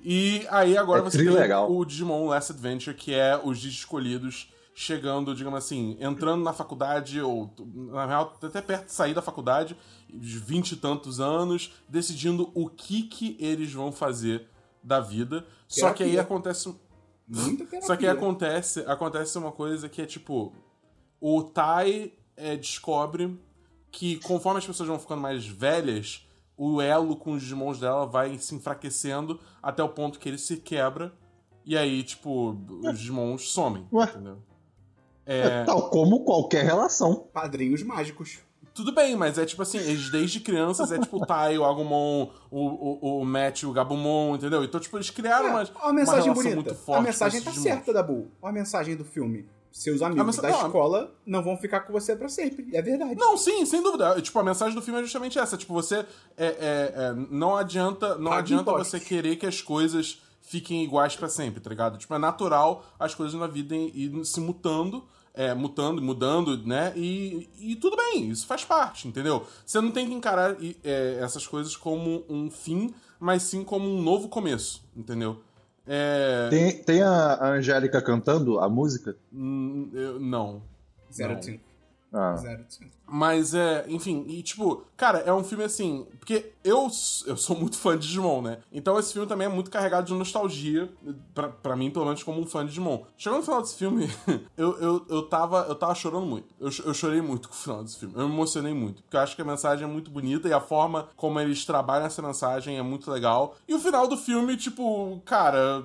E aí agora É você tem legal. o Digimon Last Adventure, que é os escolhidos chegando, digamos assim, entrando na faculdade, ou na real, até perto de sair da faculdade, de vinte e tantos anos, decidindo o que que eles vão fazer da vida. Só que aí Terapia. acontece. Terapia. [LAUGHS] Só que acontece, acontece uma coisa que é tipo. O Tai é, descobre que conforme as pessoas vão ficando mais velhas, o elo com os Digimons dela vai se enfraquecendo até o ponto que ele se quebra. E aí, tipo, os Digimons somem. Ué. Entendeu? É, Tal como qualquer relação. Padrinhos mágicos. tudo bem, mas é tipo assim, eles desde crianças é tipo o Tai, o Agumon, o, o, o Matt, o Gabumon, entendeu? Então, tipo, eles criaram uma, É, ó a mensagem uma relação bonita. muito forte a mensagem tá Digimons. certa, Dabu. Ó a mensagem do filme. Seus amigos da a- escola não vão ficar com você pra sempre. É verdade. Não, sim, sem dúvida. Tipo, a mensagem do filme é justamente essa. Tipo, você. É, é, é, não adianta, não Pague adianta impostos. você querer que as coisas fiquem iguais pra sempre, tá ligado? Tipo, é natural as coisas na vida irem se mutando. É, mutando, mudando, né? E, e tudo bem, isso faz parte, entendeu? Você não tem que encarar é, essas coisas como um fim, mas sim como um novo começo, entendeu? É. Tem, tem a a Angélica cantando a música? hum, eu- não. Zero Não. de cinco. Ah. Zero de cinco. Mas é, enfim, e tipo, cara, é um filme assim. Porque eu, eu sou muito fã de Digimon, né? Então esse filme também é muito carregado de nostalgia, pra, pra mim, pelo menos, como um fã de Digimon. Chegando no final desse filme, [LAUGHS] eu, eu, eu, tava, eu tava chorando muito. Eu, eu chorei muito com o final desse filme. Eu me emocionei muito. Porque eu acho que a mensagem é muito bonita e a forma como eles trabalham essa mensagem é muito legal. E o final do filme, tipo, cara.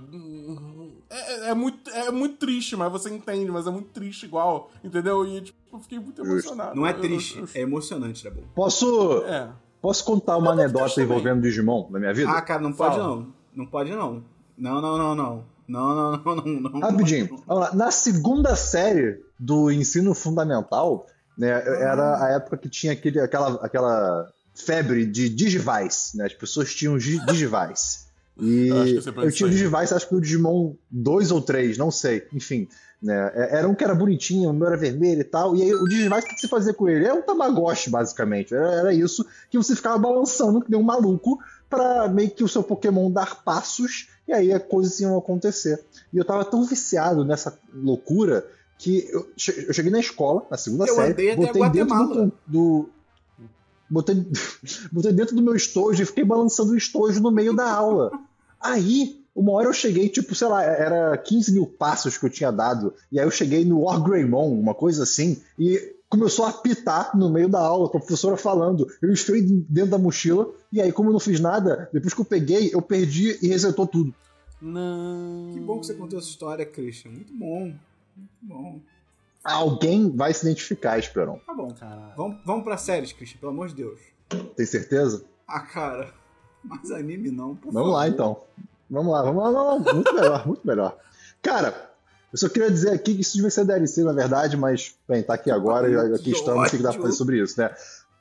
É, é muito, é muito triste, mas você entende, mas é muito triste igual, entendeu? E, tipo, eu fiquei muito emocionado. Não é triste, eu- é emocionante, Dabu. Posso, é. posso contar uma devo anedota envolvendo Digimon na minha vida? Ah, cara, não pode Fala. não. Não pode não. Não, não, não, não. Não, não, não, não, não. Rapidinho. Lá. Na segunda série do ensino fundamental, né, era a época que tinha aquele, aquela, aquela febre de Digivice, né? As pessoas tinham gi- Digivice. E Eu acho que eu tinha o. Digivice, acho que o Digimon 2 ou 3, não sei. Enfim, né? é- Era um que era bonitinho, o meu era vermelho e tal. E aí o Digivice, o que você fazia com ele? É um Tamagotchi, basicamente. Era, era isso que você ficava balançando que nem um maluco pra meio que o seu Pokémon dar passos e aí as coisas iam acontecer. E eu tava tão viciado nessa loucura que eu, che- eu cheguei na escola, na segunda Eu série, botei dentro Guatemala. do, do- botei, [LAUGHS] botei dentro do meu estojo e fiquei balançando o estojo no meio da aula. Aí, uma hora eu cheguei, tipo, sei lá, era 15 mil passos que eu tinha dado, e aí eu cheguei no Orgreymon, uma coisa assim, e começou a apitar no meio da aula, com a professora falando. Eu enfiei dentro da mochila, e aí, como eu não fiz nada, depois que eu peguei, eu perdi e resetou tudo. Não. Que bom que você contou essa história, Christian. Muito bom. Muito bom. Alguém vai se identificar, Esperão. Tá bom. Caralho. Vamos, vamos pra séries, Christian, pelo amor de Deus. Tem certeza? Ah, cara. [LAUGHS] Mais anime não, por Vamos lá, favor. então. Vamos lá, vamos lá. Não, não, muito melhor, muito melhor. Cara, eu só queria dizer aqui que isso devia ser DLC, na verdade, mas, bem, tá aqui agora e aqui estamos, o que dá pra fazer sobre isso, né?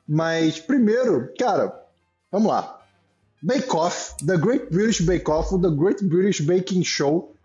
Mas, primeiro, cara, vamos lá. Bake Off, The Great British Bake Off, The Great British Baking Show,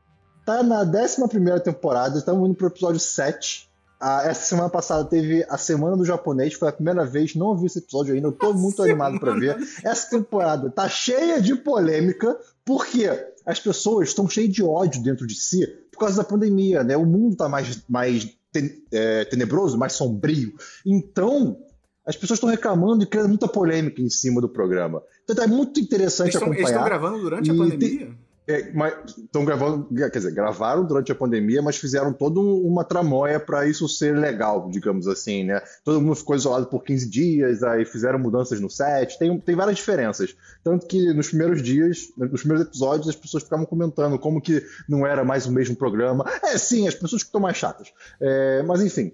tá na 11 temporada, estamos indo pro episódio 7. Ah, essa semana passada teve a Semana do Japonês, foi a primeira vez, não vi esse episódio ainda, eu tô muito animado pra ver. Essa temporada tá cheia de polêmica, porque as pessoas estão cheias de ódio dentro de si por causa da pandemia, né? O mundo tá mais, mais ten- é, tenebroso, mais sombrio. Então, as pessoas estão reclamando e criando muita polêmica em cima do programa. Então é muito interessante Eles estão eles estão acompanhar. gravando durante a pandemia? É, mas estão gravando, quer dizer, gravaram durante a pandemia, mas fizeram toda uma tramóia para isso ser legal, digamos assim, né? Todo mundo ficou isolado por 15 dias, aí fizeram mudanças no set, tem, tem várias diferenças. Tanto que nos primeiros dias, nos primeiros episódios, as pessoas ficavam comentando como que não era mais o mesmo programa. É, sim, as pessoas estão mais chatas. É, mas enfim,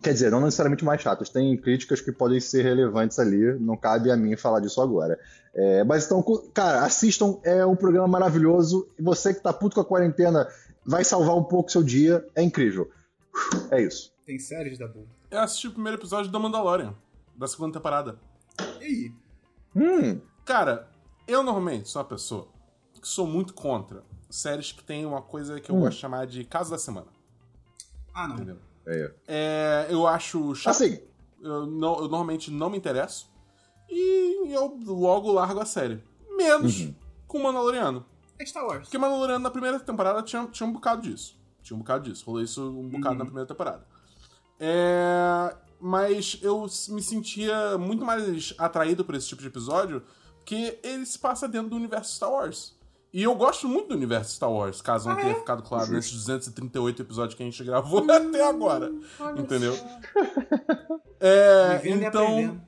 Quer dizer, não necessariamente mais chatas, tem críticas que podem ser relevantes ali, não cabe a mim falar disso agora. É, mas então, cara, assistam, é um programa maravilhoso. E você que tá puto com a quarentena vai salvar um pouco seu dia, é incrível. É isso. Tem séries da Bull. Eu assisti o primeiro episódio da Mandalorian, da segunda temporada. E aí? Hum, Cara, eu normalmente sou uma pessoa que sou muito contra séries que tem uma coisa que eu Hum. gosto de chamar de caso da semana. Ah, não. Entendeu? É. É, eu acho chato. Assim, Eu, não- eu normalmente não me interesso. E eu logo largo a série. Menos Uhum. com Mandaloriano. É Star Wars. Porque Mandaloriano na primeira temporada tinha, tinha um bocado disso. Tinha um bocado disso. Rolou isso um bocado Uhum. na primeira temporada. É, mas eu me sentia muito mais atraído por esse tipo de episódio porque ele se passa dentro do universo Star Wars. E eu gosto muito do universo Star Wars, caso não Ah, tenha é? ficado claro nesses 238 episódios que a gente gravou [LAUGHS] até agora. Entendeu? [LAUGHS] É, então.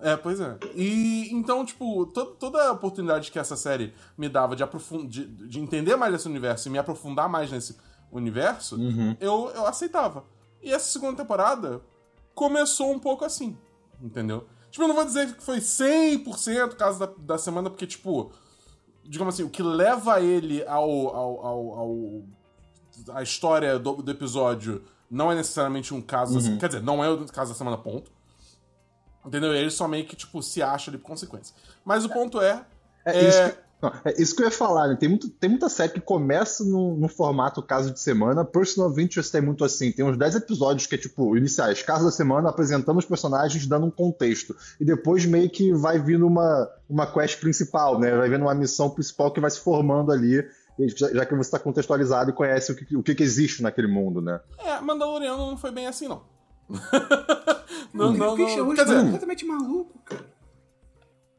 É, pois é. E então, tipo, to- toda a oportunidade que essa série me dava de, de, de entender mais desse universo e me aprofundar mais nesse universo, uhum. eu, eu aceitava. E essa segunda temporada começou um pouco assim, entendeu? Tipo, eu não vou dizer que foi 100% caso da, da semana, porque, tipo, digamos assim, o que leva ele ao. ao, ao, ao- a história do, do episódio não é necessariamente um caso. Uhum. Quer dizer, não é o caso da semana, ponto. Entendeu? Ele só meio que, tipo, se acha ali por consequência. Mas o ponto é. É, É- Isso, que, não, é isso que eu ia falar, né? Tem, muito, tem muita série que começa no, no formato caso de semana. Personal Interest é muito assim. Tem uns 10 episódios que é tipo, iniciais, caso da semana, apresentando os personagens, dando um contexto. E depois meio que vai vindo uma, uma quest principal, né? Vai vindo uma missão principal que vai se formando ali. e Já, já que você está contextualizado e conhece o que, o que, que existe naquele mundo, né? É, Mandaloriano não foi bem assim, não. não, [LAUGHS] não, o não. Quer tá dizer, completamente maluco, cara.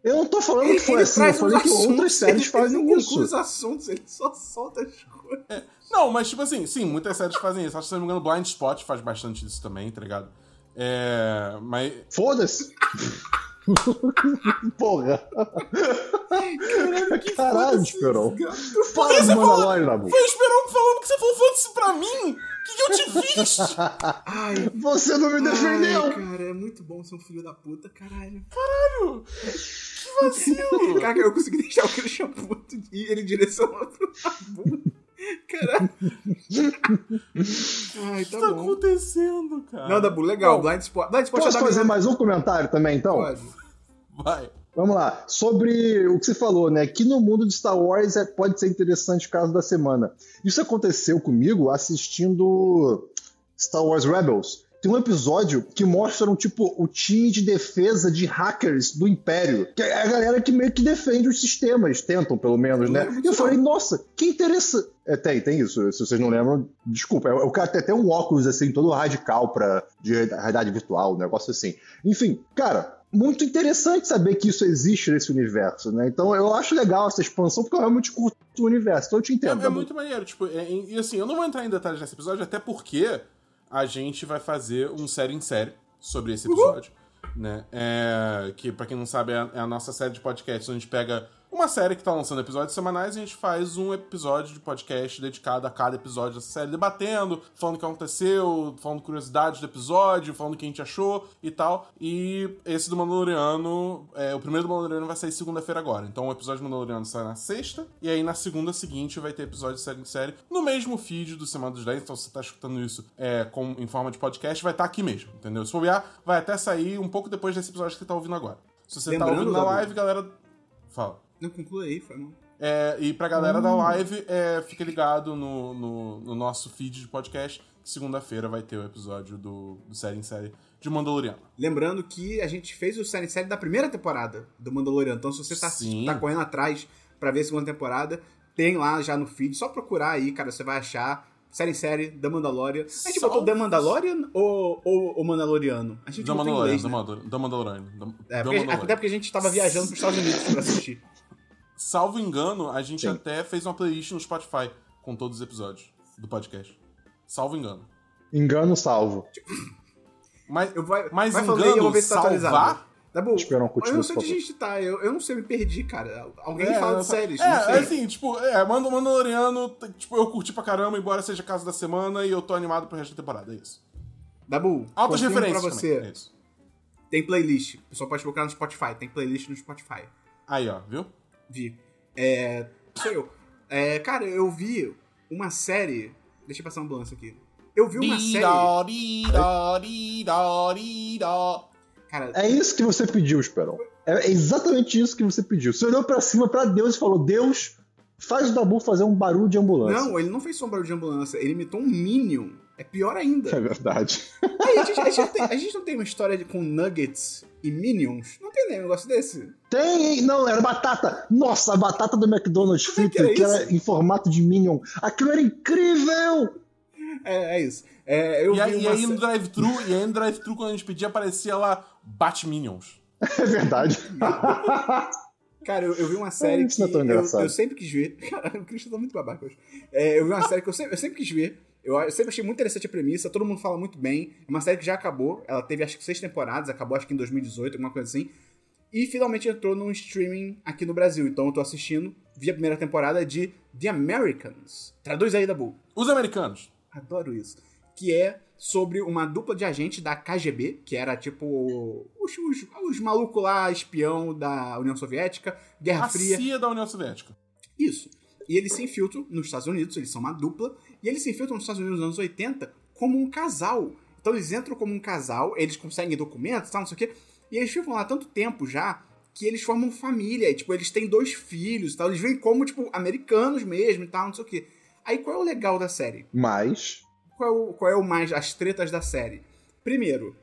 Eu não tô falando Ele, que foi ele assim, eu falei que outras assuntos, séries ele, fazem ele isso. os assuntos, ele só solta as coisas. Não, mas tipo assim, sim, muitas séries fazem isso. Acho que, se não me engano, Blind Spot faz bastante isso também, tá ligado? É. Mas. Foda-se! [LAUGHS] Porra! Caralho, que Caralho, gato. Fala de Mandalorian, Nabu. Foi esperando falando que você falou foda-se pra mim! O que, que eu te fiz? [LAUGHS] Ai, Você não me defendeu! Ai, cara, é muito bom ser um filho da puta, caralho. Caralho! Que vacilo! Cara, eu consegui deixar o Christian puto e ele direcionou pro Nabu. Caralho. [LAUGHS] Ai, O que tá tá bom. acontecendo, cara? Não, Dabu, legal. Bom, Blind Spot. Blind Spot Posso tá fazer mais um comentário também, então? Pode. Vai. Vamos lá. Sobre o que você falou, né? Que no mundo de Star Wars é- pode ser interessante caso da semana. Isso aconteceu comigo assistindo Star Wars Rebels. Tem um episódio que mostram, tipo, o time de defesa de hackers do Império. Que é a galera que meio que defende os sistemas, tentam, pelo menos, né? E eu falei, nossa, que interessante. É, tem, tem isso. Se vocês não lembram, desculpa. É, O cara tem até um óculos, assim, todo radical pra, de realidade virtual, um negócio assim. Enfim, cara, muito interessante saber que isso existe nesse universo, né? Então eu acho legal essa expansão, porque eu realmente curto o universo. Então eu te É, entendo. é Dabu. muito maneiro, tipo, é- e assim, eu não vou entrar em detalhes nesse episódio, até porque a gente vai fazer um série em série sobre esse episódio, né? É, que, pra quem não sabe, é a, é a nossa série de podcasts, onde a gente pega uma série que tá lançando episódios semanais e a gente faz um episódio de podcast dedicado a cada episódio dessa série, debatendo, falando o que aconteceu, falando curiosidades do episódio, falando o que a gente achou e tal. E esse do Mandaloriano, é, o primeiro do Mandaloriano vai sair segunda-feira agora. Então o episódio do Mandaloriano sai na sexta, e aí na segunda seguinte vai ter episódio de série em série no mesmo feed do Semana dos 10. Então se você tá escutando isso é, com, em forma de podcast, vai estar aqui mesmo, entendeu? Se for bobear, vai até sair um pouco depois desse episódio que você tá ouvindo agora. Se você tá Lembrando, ouvindo na live, galera. Fala. Não conclui aí, foi mal. É, e pra galera da live, é, fica ligado no, no, no nosso feed de podcast, que segunda-feira vai ter o episódio do, do Série em Série de Mandaloriano. Lembrando que a gente fez o série em série da primeira temporada do Mandalorian. Então, se você tá, tá correndo atrás pra ver a segunda temporada, tem lá já no feed. Só procurar aí, cara, você vai achar. série em série, The Mandalorian. A gente Salve. botou The Mandalorian ou, ou o Mandaloriano? A gente em Mandalorian, inglês, né? Mandalorian. Da Mandalorian. da- É, da porque- Mandalorian. até porque a gente tava viajando pros Estados Unidos pra assistir. Salvo engano, a gente Sim. até fez uma playlist no Spotify com todos os episódios do podcast. Salvo engano. Engano salvo. Mas, Eu vai, mas vai falando aí, eu engano, vou ver se tá atualizado. salvar... Tá bom. Um eu não sei onde a gente tá, eu, eu não sei, eu me perdi, cara. Alguém É, fala de séries, É, não sei. assim, tipo, é, Mando Mandaloriano, t- tipo, eu curti pra caramba, embora seja caso da semana, e eu tô animado pro resto da temporada, é isso. Dabu, Altas confirmo referências pra você. também, é isso. Tem playlist. O pessoal pode procurar no Spotify. Tem playlist no Spotify. Aí, ó, viu? Vi. É. Sou eu. É, cara, eu vi uma série. Deixa eu passar uma ambulância aqui. Eu vi uma série. Cara, É isso que você pediu, Esperão. É exatamente isso que você pediu. Você olhou pra cima pra Deus e falou: Deus, faz o Dabu fazer um barulho de ambulância. não, ele não fez só um barulho de ambulância. Ele imitou um Minion. É pior ainda. É verdade. Aí, a, gente, a gente tem- a gente não tem uma história de- com Nuggets e Minions? Não tem nem um negócio desse? Tem, não, era batata. Nossa, a batata do McDonald's é que frita, era que era em formato de Minion. Aquilo era incrível! É, é isso. É, eu E vi aí, e uma aí no drive-thru, e aí no drive-thru, quando a gente pedia, aparecia lá Batminions. É verdade. Cara, eu, eu vi uma série Isso que não é tão eu, engraçado. eu sempre quis ver. [LAUGHS] Cara, o Christian tá muito babaca hoje. É, eu vi uma série que eu sempre, eu sempre quis ver. Eu, eu sempre achei muito interessante a premissa, todo mundo fala muito bem. É uma série que já acabou. Ela teve acho que seis temporadas, acabou acho que em 2018, alguma coisa assim. E finalmente entrou num streaming aqui no Brasil. Então eu tô assistindo, vi a primeira temporada de The Americans. Traduz aí, Dabu. Os americanos. Adoro isso. Que é sobre uma dupla de agentes da KGB, que era tipo os, os, os malucos lá, espião da União Soviética, Guerra A Fria. CIA da União Soviética. Isso. E eles se infiltram nos Estados Unidos, eles são uma dupla, e eles se infiltram nos Estados Unidos nos anos 80 como um casal. Então eles entram como um casal, eles conseguem documentos, tal, não sei o quê, e eles ficam lá há tanto tempo já que eles formam família, e tipo, eles têm dois filhos e tal, eles vêm como, tipo, americanos mesmo e tal, não sei o quê. Aí qual é o legal da série? Mas. Qual é o, qual é o mais as tretas da série? Primeiro,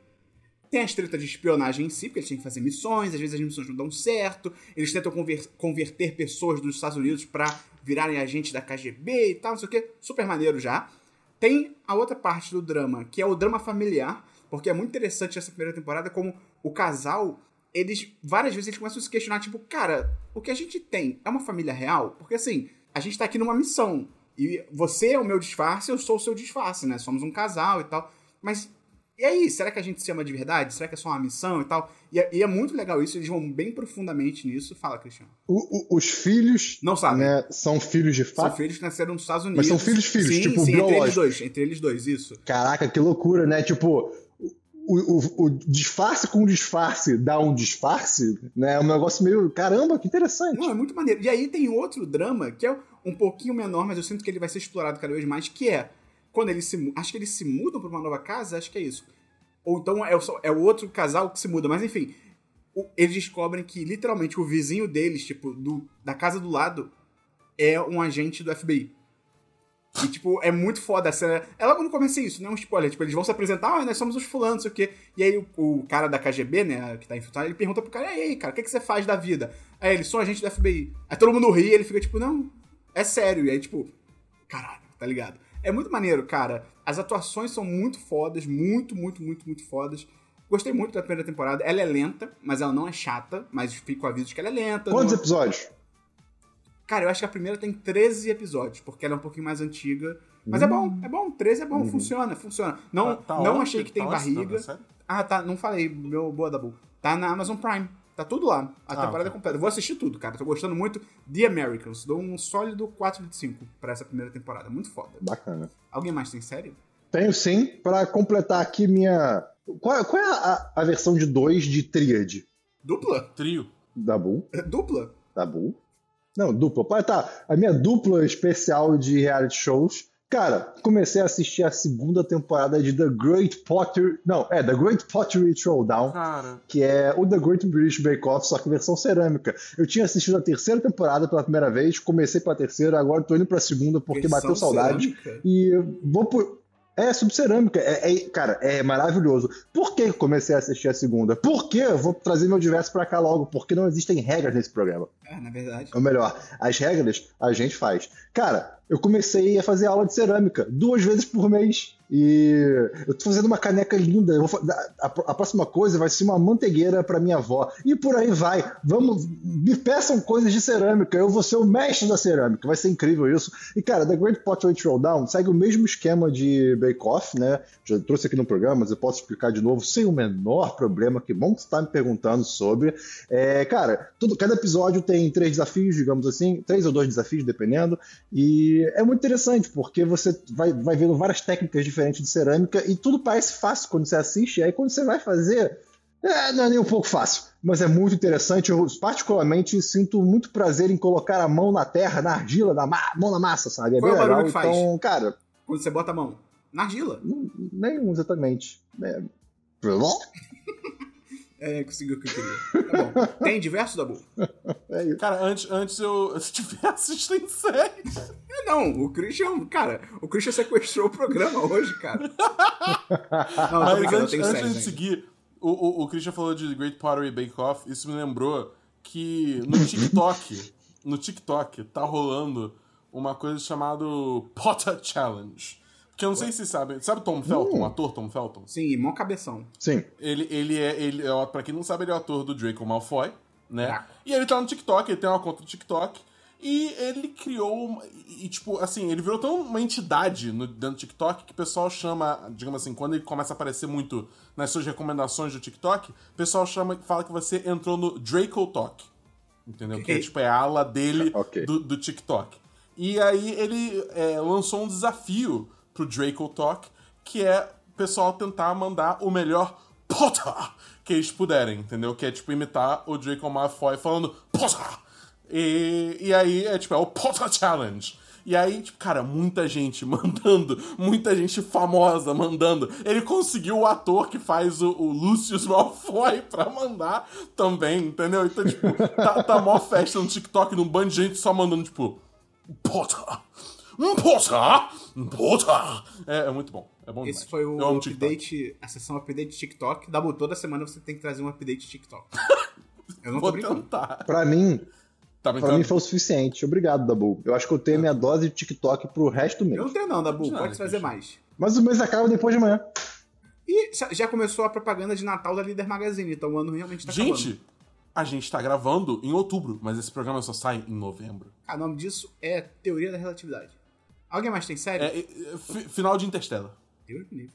tem as tretas de espionagem em si, porque eles têm que fazer missões, às vezes as missões não dão certo, eles tentam conver- converter pessoas dos Estados Unidos pra virarem agentes da KGB e tal, não sei o que, super maneiro já. Tem a outra parte do drama, que é o drama familiar, porque é muito interessante essa primeira temporada, como o casal, eles, várias vezes eles começam a se questionar, tipo, cara, o que a gente tem é uma família real? Porque assim, a gente tá aqui numa missão, e você é o meu disfarce, eu sou o seu disfarce, né? Somos um casal e tal. Mas e aí, será que a gente se ama de verdade? Será que é só uma missão e tal? E é, e é muito legal isso, eles vão bem profundamente nisso. Fala, Cristiano. o- o- os filhos Não sabem. né, são filhos de São fato. filhos que nasceram nos Estados Unidos. Mas são filhos, filhos, sim, tipo, sim, entre eles dois. Entre eles dois, isso. Caraca, que loucura, né? Tipo, o, o- o disfarce com disfarce dá um disfarce, né? É um negócio meio. Caramba, que interessante. Não, é muito maneiro. E aí tem outro drama que é um pouquinho menor, mas eu sinto que ele vai ser explorado cada vez mais, que é quando eles se acho que eles se mudam para uma nova casa, acho que é isso. Ou então é o, é outro casal que se muda, mas enfim, o- eles descobrem que literalmente o vizinho deles, tipo, do, da casa do lado, é um agente do FBI. E, tipo, é muito foda a cena. É logo no começo é isso, não é um spoiler. Tipo, eles vão se apresentar, ah, nós somos os fulanos, não sei o quê. E aí o, o cara da KGB, né, que tá infiltrado, ele pergunta pro cara, e aí, cara, o que, que você faz da vida? Aí ele, sou agente do FBI. Aí todo mundo ri ele fica tipo, não, é sério. E aí, tipo, caralho, tá ligado? É muito maneiro, cara. As atuações são muito fodas, muito, muito, muito, muito fodas. Gostei muito da primeira temporada. Ela é lenta, mas ela não é chata. Mas fico aviso de que ela é lenta. Quantos não- episódios? Cara, eu acho que a primeira tem 13 episódios, porque ela é um pouquinho mais antiga. Mas é bom, é bom. 13 é bom, funciona, funciona. Não, Tá- tá não onde? achei que tem Tá? Tá barriga. ah, tá, não falei, meu boa da Bull. Tá na Amazon Prime. Tá tudo lá. A Ah, temporada ok. é completa. Vou assistir tudo, cara. Tô gostando muito. The Americans. Dou um sólido 4 de 5 pra essa primeira temporada. Muito foda. Bacana. Alguém mais tem série? Tenho sim, pra completar aqui minha. Qual, qual é a, a versão de 2 de Tríade? Dupla? Trio. Da Bull? Dupla? Da Bull? Não, dupla. Pode tá. A minha dupla especial de reality shows. Cara, comecei a assistir a segunda temporada de The Great Potter. Não, é The Great Pottery Throwdown. Cara, que é o The Great British Bake Off, só que versão cerâmica. Eu tinha assistido a terceira temporada pela primeira vez, comecei pela terceira, agora tô indo pra segunda porque Versão bateu saudade. cerâmica? E vou por. É, subcerâmica. É, é- cara, é maravilhoso. Por que comecei a assistir a segunda? Por que eu vou trazer meu diverso pra cá logo? Porque não existem regras nesse programa. É, na verdade. Ou melhor, as regras a gente faz. Cara, eu comecei a fazer aula de cerâmica duas vezes por mês. E eu tô fazendo uma caneca linda. Vou a, a próxima coisa vai ser uma manteigueira pra minha avó. E por aí vai. Vamos, me peçam coisas de cerâmica. Eu vou ser o mestre da cerâmica. Vai ser incrível isso. E cara, The Great Pot Rate Showdown segue o mesmo esquema de Bake Off, né? Já trouxe aqui no programa, mas eu posso explicar de novo sem o menor problema. Que bom que você tá me perguntando sobre. É, cara, todo, cada episódio tem três desafios, digamos assim, três ou dois desafios, dependendo. E é muito interessante, porque você vai, vai vendo várias técnicas diferentes de cerâmica e tudo parece fácil quando você assiste. E aí quando você vai fazer, é, não é nem um pouco fácil, mas é muito interessante. Eu, particularmente, sinto muito prazer em colocar a mão na terra, na argila, na mão na massa, sabe? É Qual é o barulho que faz? Então, cara, Quando você bota a mão na argila. nenhum exatamente. É... [LAUGHS] É, conseguiu o que eu queria. Tá bom. [LAUGHS] Tem diversos, Dabu? é isso. Cara, antes, antes eu. Se [LAUGHS] tivesse, tem série. É, não, o Christian, cara, o Christian sequestrou o programa hoje, cara. Não, Mas brincando, antes, antes séries de seguir, o, o, o Christian falou de Great Pottery Bake Off, isso me lembrou que no TikTok, no TikTok, tá rolando uma coisa chamada Potter Challenge. Que eu não sei se sabem. Sabe Tom Felton, o ator Tom Felton? Sim, mó cabeção. Sim. Ele, ele é, ele é, pra quem não sabe, ele é o ator do Draco Malfoy, né? Draco. E ele tá no TikTok, ele tem uma conta no TikTok. E ele criou. E, tipo, assim, ele virou tão uma entidade no, dentro do TikTok que o pessoal chama, digamos assim, quando ele começa a aparecer muito nas suas recomendações do TikTok, o pessoal chama, fala que você entrou no Draco Talk. Entendeu? Que é, Ok. tipo, é a ala dele [LAUGHS] Ok. do, do TikTok. E aí ele é, lançou um desafio pro Draco Talk, que é o pessoal tentar mandar o melhor Potter que eles puderem, entendeu? Que é tipo imitar o Draco Malfoy falando Potter! E, e aí é tipo, é o Potter Challenge. E aí, tipo, cara, muita gente [LAUGHS] mandando, muita gente famosa mandando. Ele conseguiu o ator que faz o, o Lucius Malfoy [LAUGHS] pra mandar também, entendeu? Então, tipo, tá, tá mó festa no TikTok, num bando de gente só mandando, tipo, Potter! Um! Um Potter! É, é muito bom. É bom Esse demais. foi o update, a sessão update de TikTok. Dabu, toda semana você tem que trazer um update de TikTok. [LAUGHS] Eu não tô Vou brincando. tentar. Pra mim, Tá pra mim foi o suficiente. Obrigado, Dabu. Eu acho que eu tenho minha dose de TikTok pro resto do mês. Eu não tenho não, Dabu, nada, pode trazer Christian. mais. Mas o mês acaba depois de amanhã. E já- já começou a propaganda de Natal da Líder Magazine, então o ano realmente tá acabando. Gente, a gente tá gravando em outubro, mas esse programa só sai em novembro. Ah, o nome disso é Teoria da Relatividade. Alguém mais tem série? É, é, fi- final de Interstellar. Deus me livre.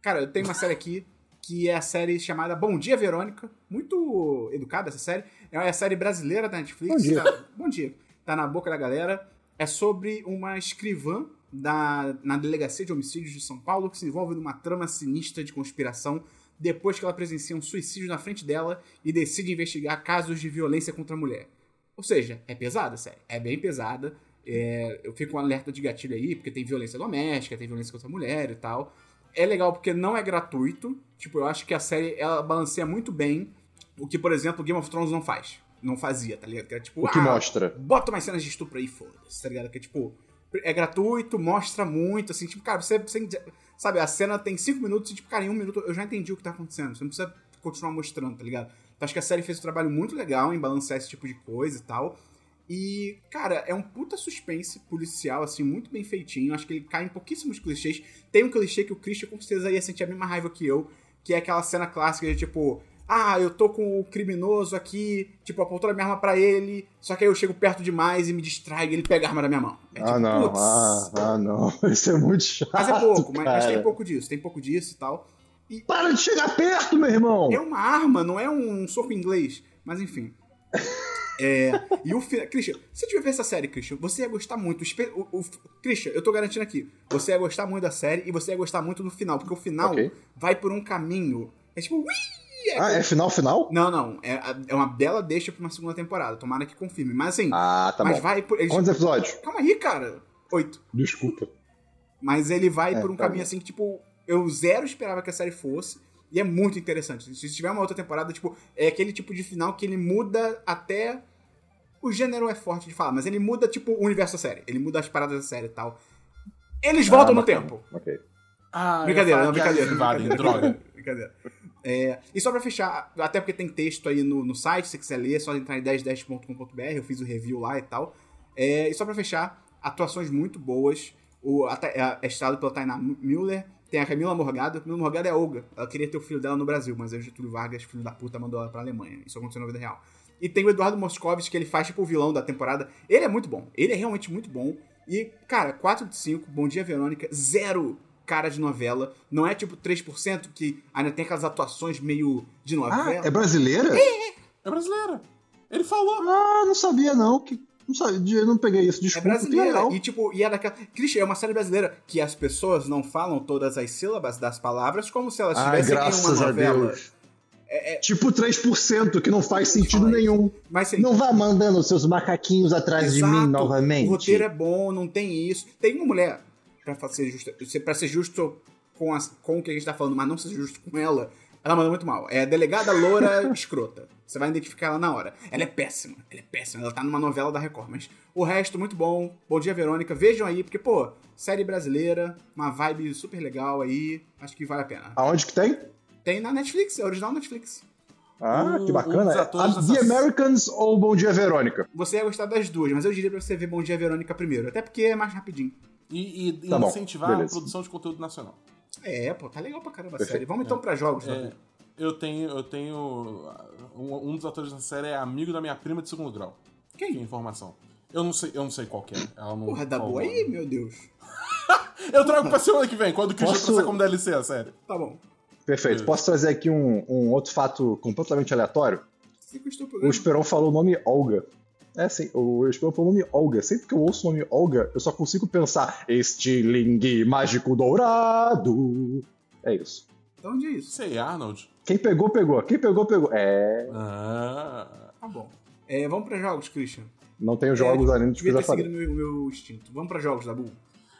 Cara, eu tenho uma série aqui que é a série chamada Bom Dia Verônica. Muito educada essa série. É a série brasileira da Netflix. Bom dia. Tá, bom dia. Tá na boca da galera. É sobre uma escrivã da, na delegacia de homicídios de São Paulo que se envolve numa trama sinistra de conspiração depois que ela presencia um suicídio na frente dela e decide investigar casos de violência contra a mulher. Ou seja, é pesada a série. É bem pesada. É, eu fico com um alerta de gatilho aí, porque tem violência doméstica, tem violência contra a mulher e tal. É legal porque não é gratuito. Tipo, eu acho que a série ela balanceia muito bem o que, por exemplo, Game of Thrones não faz. Não fazia, tá ligado? Que é tipo, O que ah, mostra. bota umas cenas de estupro aí, foda-se, tá ligado? Que é tipo, é gratuito, mostra muito, assim, tipo, cara, você, você sabe, a cena tem cinco minutos e, tipo, cara, em um minuto eu já entendi o que tá acontecendo. Você não precisa continuar mostrando, tá ligado? Então acho que a série fez um trabalho muito legal em balancear esse tipo de coisa e tal. E, cara, é um puta suspense policial, assim, muito bem feitinho. Acho que ele cai em pouquíssimos clichês. Tem um clichê que o Christian com certeza ia sentir a mesma raiva que eu, que é aquela cena clássica de tipo. Ah, eu tô com o criminoso aqui, tipo, apontando a minha arma pra ele, só que aí eu chego perto demais e me distrai e ele pega a arma da minha mão. É ah, tipo, não. putz. Ah, ah, não. [LAUGHS] Isso é muito chato. Mas é pouco, mas, mas tem pouco disso, tem pouco disso e tal. Para de chegar perto, meu irmão! É uma arma, não é um soco inglês. Mas enfim. [LAUGHS] É, e o final. Christian, se você tiver ver essa série, Christian, você ia gostar muito. O, o- Christian, eu tô garantindo aqui. Você ia gostar muito da série e você ia gostar muito do final. Porque o final Ok. vai por um caminho. É tipo. Ui! É Ah, é final final? Não, não. É, é uma bela deixa pra uma segunda temporada. Tomara que confirme. Mas assim. Ah, tá mas bom. vai por. eles- Quantos episódios? Calma aí, cara. Oito. Desculpa. Mas ele vai É, por um tá caminho bom. assim que, tipo, eu zero esperava que a série fosse. E é muito interessante. Se tiver uma outra temporada, tipo, é aquele tipo de final que ele muda até. O gênero é forte de falar, mas ele muda, tipo, o universo da série. Ele muda as paradas da série e tal. Eles voltam Ah, no tempo. Ok. Ah, Brincadeira, não, brincadeira. brincadeira, droga. [LAUGHS] brincadeira. É, e só pra fechar, até porque tem texto aí no, no site, se você quiser ler, é só entrar em 1010.com.br, eu fiz o review lá e tal. É, e só pra fechar, atuações muito boas. O, é, é estrado pela Tainá Müller, tem a Camila Morgado. A Camila Morgado é Olga. Ela queria ter o filho dela no Brasil, mas aí o Getúlio Vargas, filho da puta, mandou ela pra Alemanha. Isso aconteceu na vida real. E tem o Eduardo Moscovitz, que ele faz tipo o vilão da temporada. Ele é muito bom. Ele é realmente muito bom. E, cara, 4 de 5, Bom Dia Verônica, zero cara de novela. Não é tipo 3% que ainda tem aquelas atuações meio de novela. Ah, é brasileira? É, É brasileira. Ele falou. Ah, não sabia não. Que, não sabia, eu não peguei isso. É Desculpa, que brasileira. legal. E tipo, e é daquela. Christian, é uma série brasileira que as pessoas não falam todas as sílabas das palavras como se elas Ai, estivessem em uma graças a novela. Deus. Tipo 3%, que não faz sentido Fala aí. nenhum. Mas sim, Não vá mandando seus macaquinhos atrás de Exato. mim novamente. O roteiro é bom, não tem isso. Tem uma mulher, pra ser justo, pra ser justo com, as- com o que a gente tá falando, mas não ser justo com ela, ela manda muito mal. É a delegada loura [LAUGHS] escrota. Você vai identificar ela na hora. Ela é péssima, ela é péssima. Ela tá numa novela da Record, mas o resto, muito bom. Bom dia, Verônica. Vejam aí, porque, pô, série brasileira, uma vibe super legal aí. Acho que vale a pena. Aonde que tem? Tem na Netflix, é original Netflix. Ah, Um- que um bacana. dos atores A The Americans ou Bom Dia Verônica? Você ia gostar das duas, mas eu diria pra você ver Bom Dia, Verônica primeiro. Até porque é mais rapidinho. E, e Tá bom, incentivar a beleza. produção de conteúdo nacional. É, pô, tá legal pra caramba a série. Vamos então pra jogos, É, eu tenho. Eu tenho. Um, um dos atores da série é amigo da minha prima de segundo grau. Que Quem? informação. Eu não sei, eu não sei qual que é. Ela não Porra, Dabu falou. aí, meu Deus. [LAUGHS] Eu trago pra semana que vem, quando o Christian Posso- como DLC a série. Tá bom. Perfeito. Posso trazer aqui um, um outro fato completamente aleatório? O? Esperon falou o nome Olga. É assim, o Esperon falou o nome Olga. Sempre que eu ouço o nome Olga, eu só consigo pensar Estilingue Mágico Dourado. É isso. De onde é isso? Sei, Arnold. Quem pegou, pegou. Quem pegou, pegou. É. Ah. Tá bom. É, vamos pra jogos, Christian. Não tenho jogos é, além dos que eu já ter seguido falei. meu, meu instinto. Vamos pra jogos, Dabu.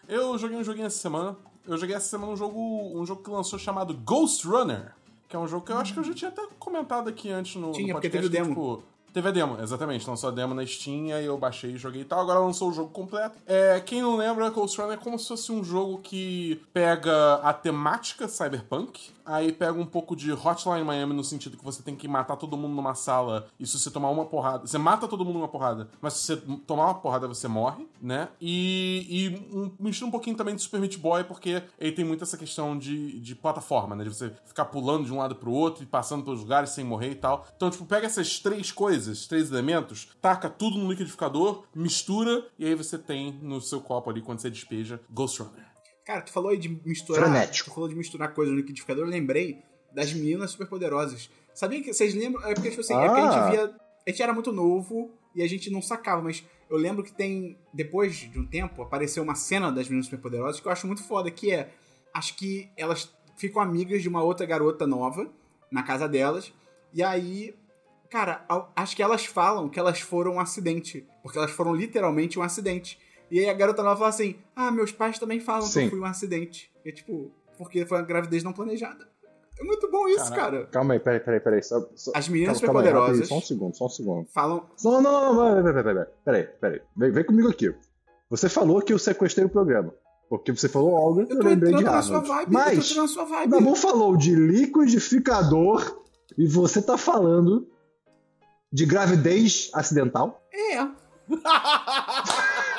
Eu joguei um joguinho essa semana. Eu joguei essa semana um jogo, um jogo que lançou chamado Ghost Runner. Que é um jogo que eu acho que eu já tinha até comentado aqui antes no, Tinha, no porque podcast. teve o que, demo. tipo, teve a demo, exatamente. Lançou a demo na Steam, aí eu baixei e joguei e tal. Agora lançou o jogo completo. É, quem não lembra, Ghost Runner é como se fosse um jogo que pega a temática cyberpunk, aí pega um pouco de Hotline Miami no sentido que você tem que matar todo mundo numa sala e se você tomar uma porrada... Você mata todo mundo numa porrada, mas se você tomar uma porrada você morre, né? E, e um, mistura um pouquinho também de Super Meat Boy, porque ele tem muito essa questão de, de plataforma, né? De você ficar pulando de um lado pro outro e passando pelos lugares sem morrer e tal. Então, tipo, pega essas três coisas, três elementos, taca tudo no liquidificador, mistura, e aí você tem no seu copo ali, quando você despeja, Ghost Runner. Cara, tu falou aí de misturar. Frenético. Tu falou de misturar coisas no liquidificador, eu lembrei das meninas superpoderosas. Sabia que vocês lembram? É porque, tipo assim, é que a Ah. gente via. A gente era muito novo e a gente não sacava, mas eu lembro que tem. Depois de um tempo, apareceu uma cena das meninas superpoderosas que eu acho muito foda, que é. Acho que elas ficam amigas de uma outra garota nova na casa delas. E aí. Cara, acho que elas falam que elas foram um acidente. Porque elas foram literalmente um acidente. E aí a garota nova fala assim: Ah, meus pais também falam que Sim. eu fui um acidente. E é tipo, porque foi uma gravidez não planejada. É muito bom isso, Caraca. cara. Calma aí, peraí, peraí, peraí. Só, só- As meninas calma, calma aí, superpoderosas. rapidinho, Só um segundo, só um segundo. Falam. Não, não, não, não, peraí, peraí, peraí, peraí, peraí. Vem, vem comigo aqui. Você falou que eu sequestrei o programa. Porque você falou Olga, eu, Eu lembrei de sua Arnold. vibe, eu tô Mas na sua o vibe. Dabu falou de liquidificador e você tá falando de gravidez acidental? É. [LAUGHS]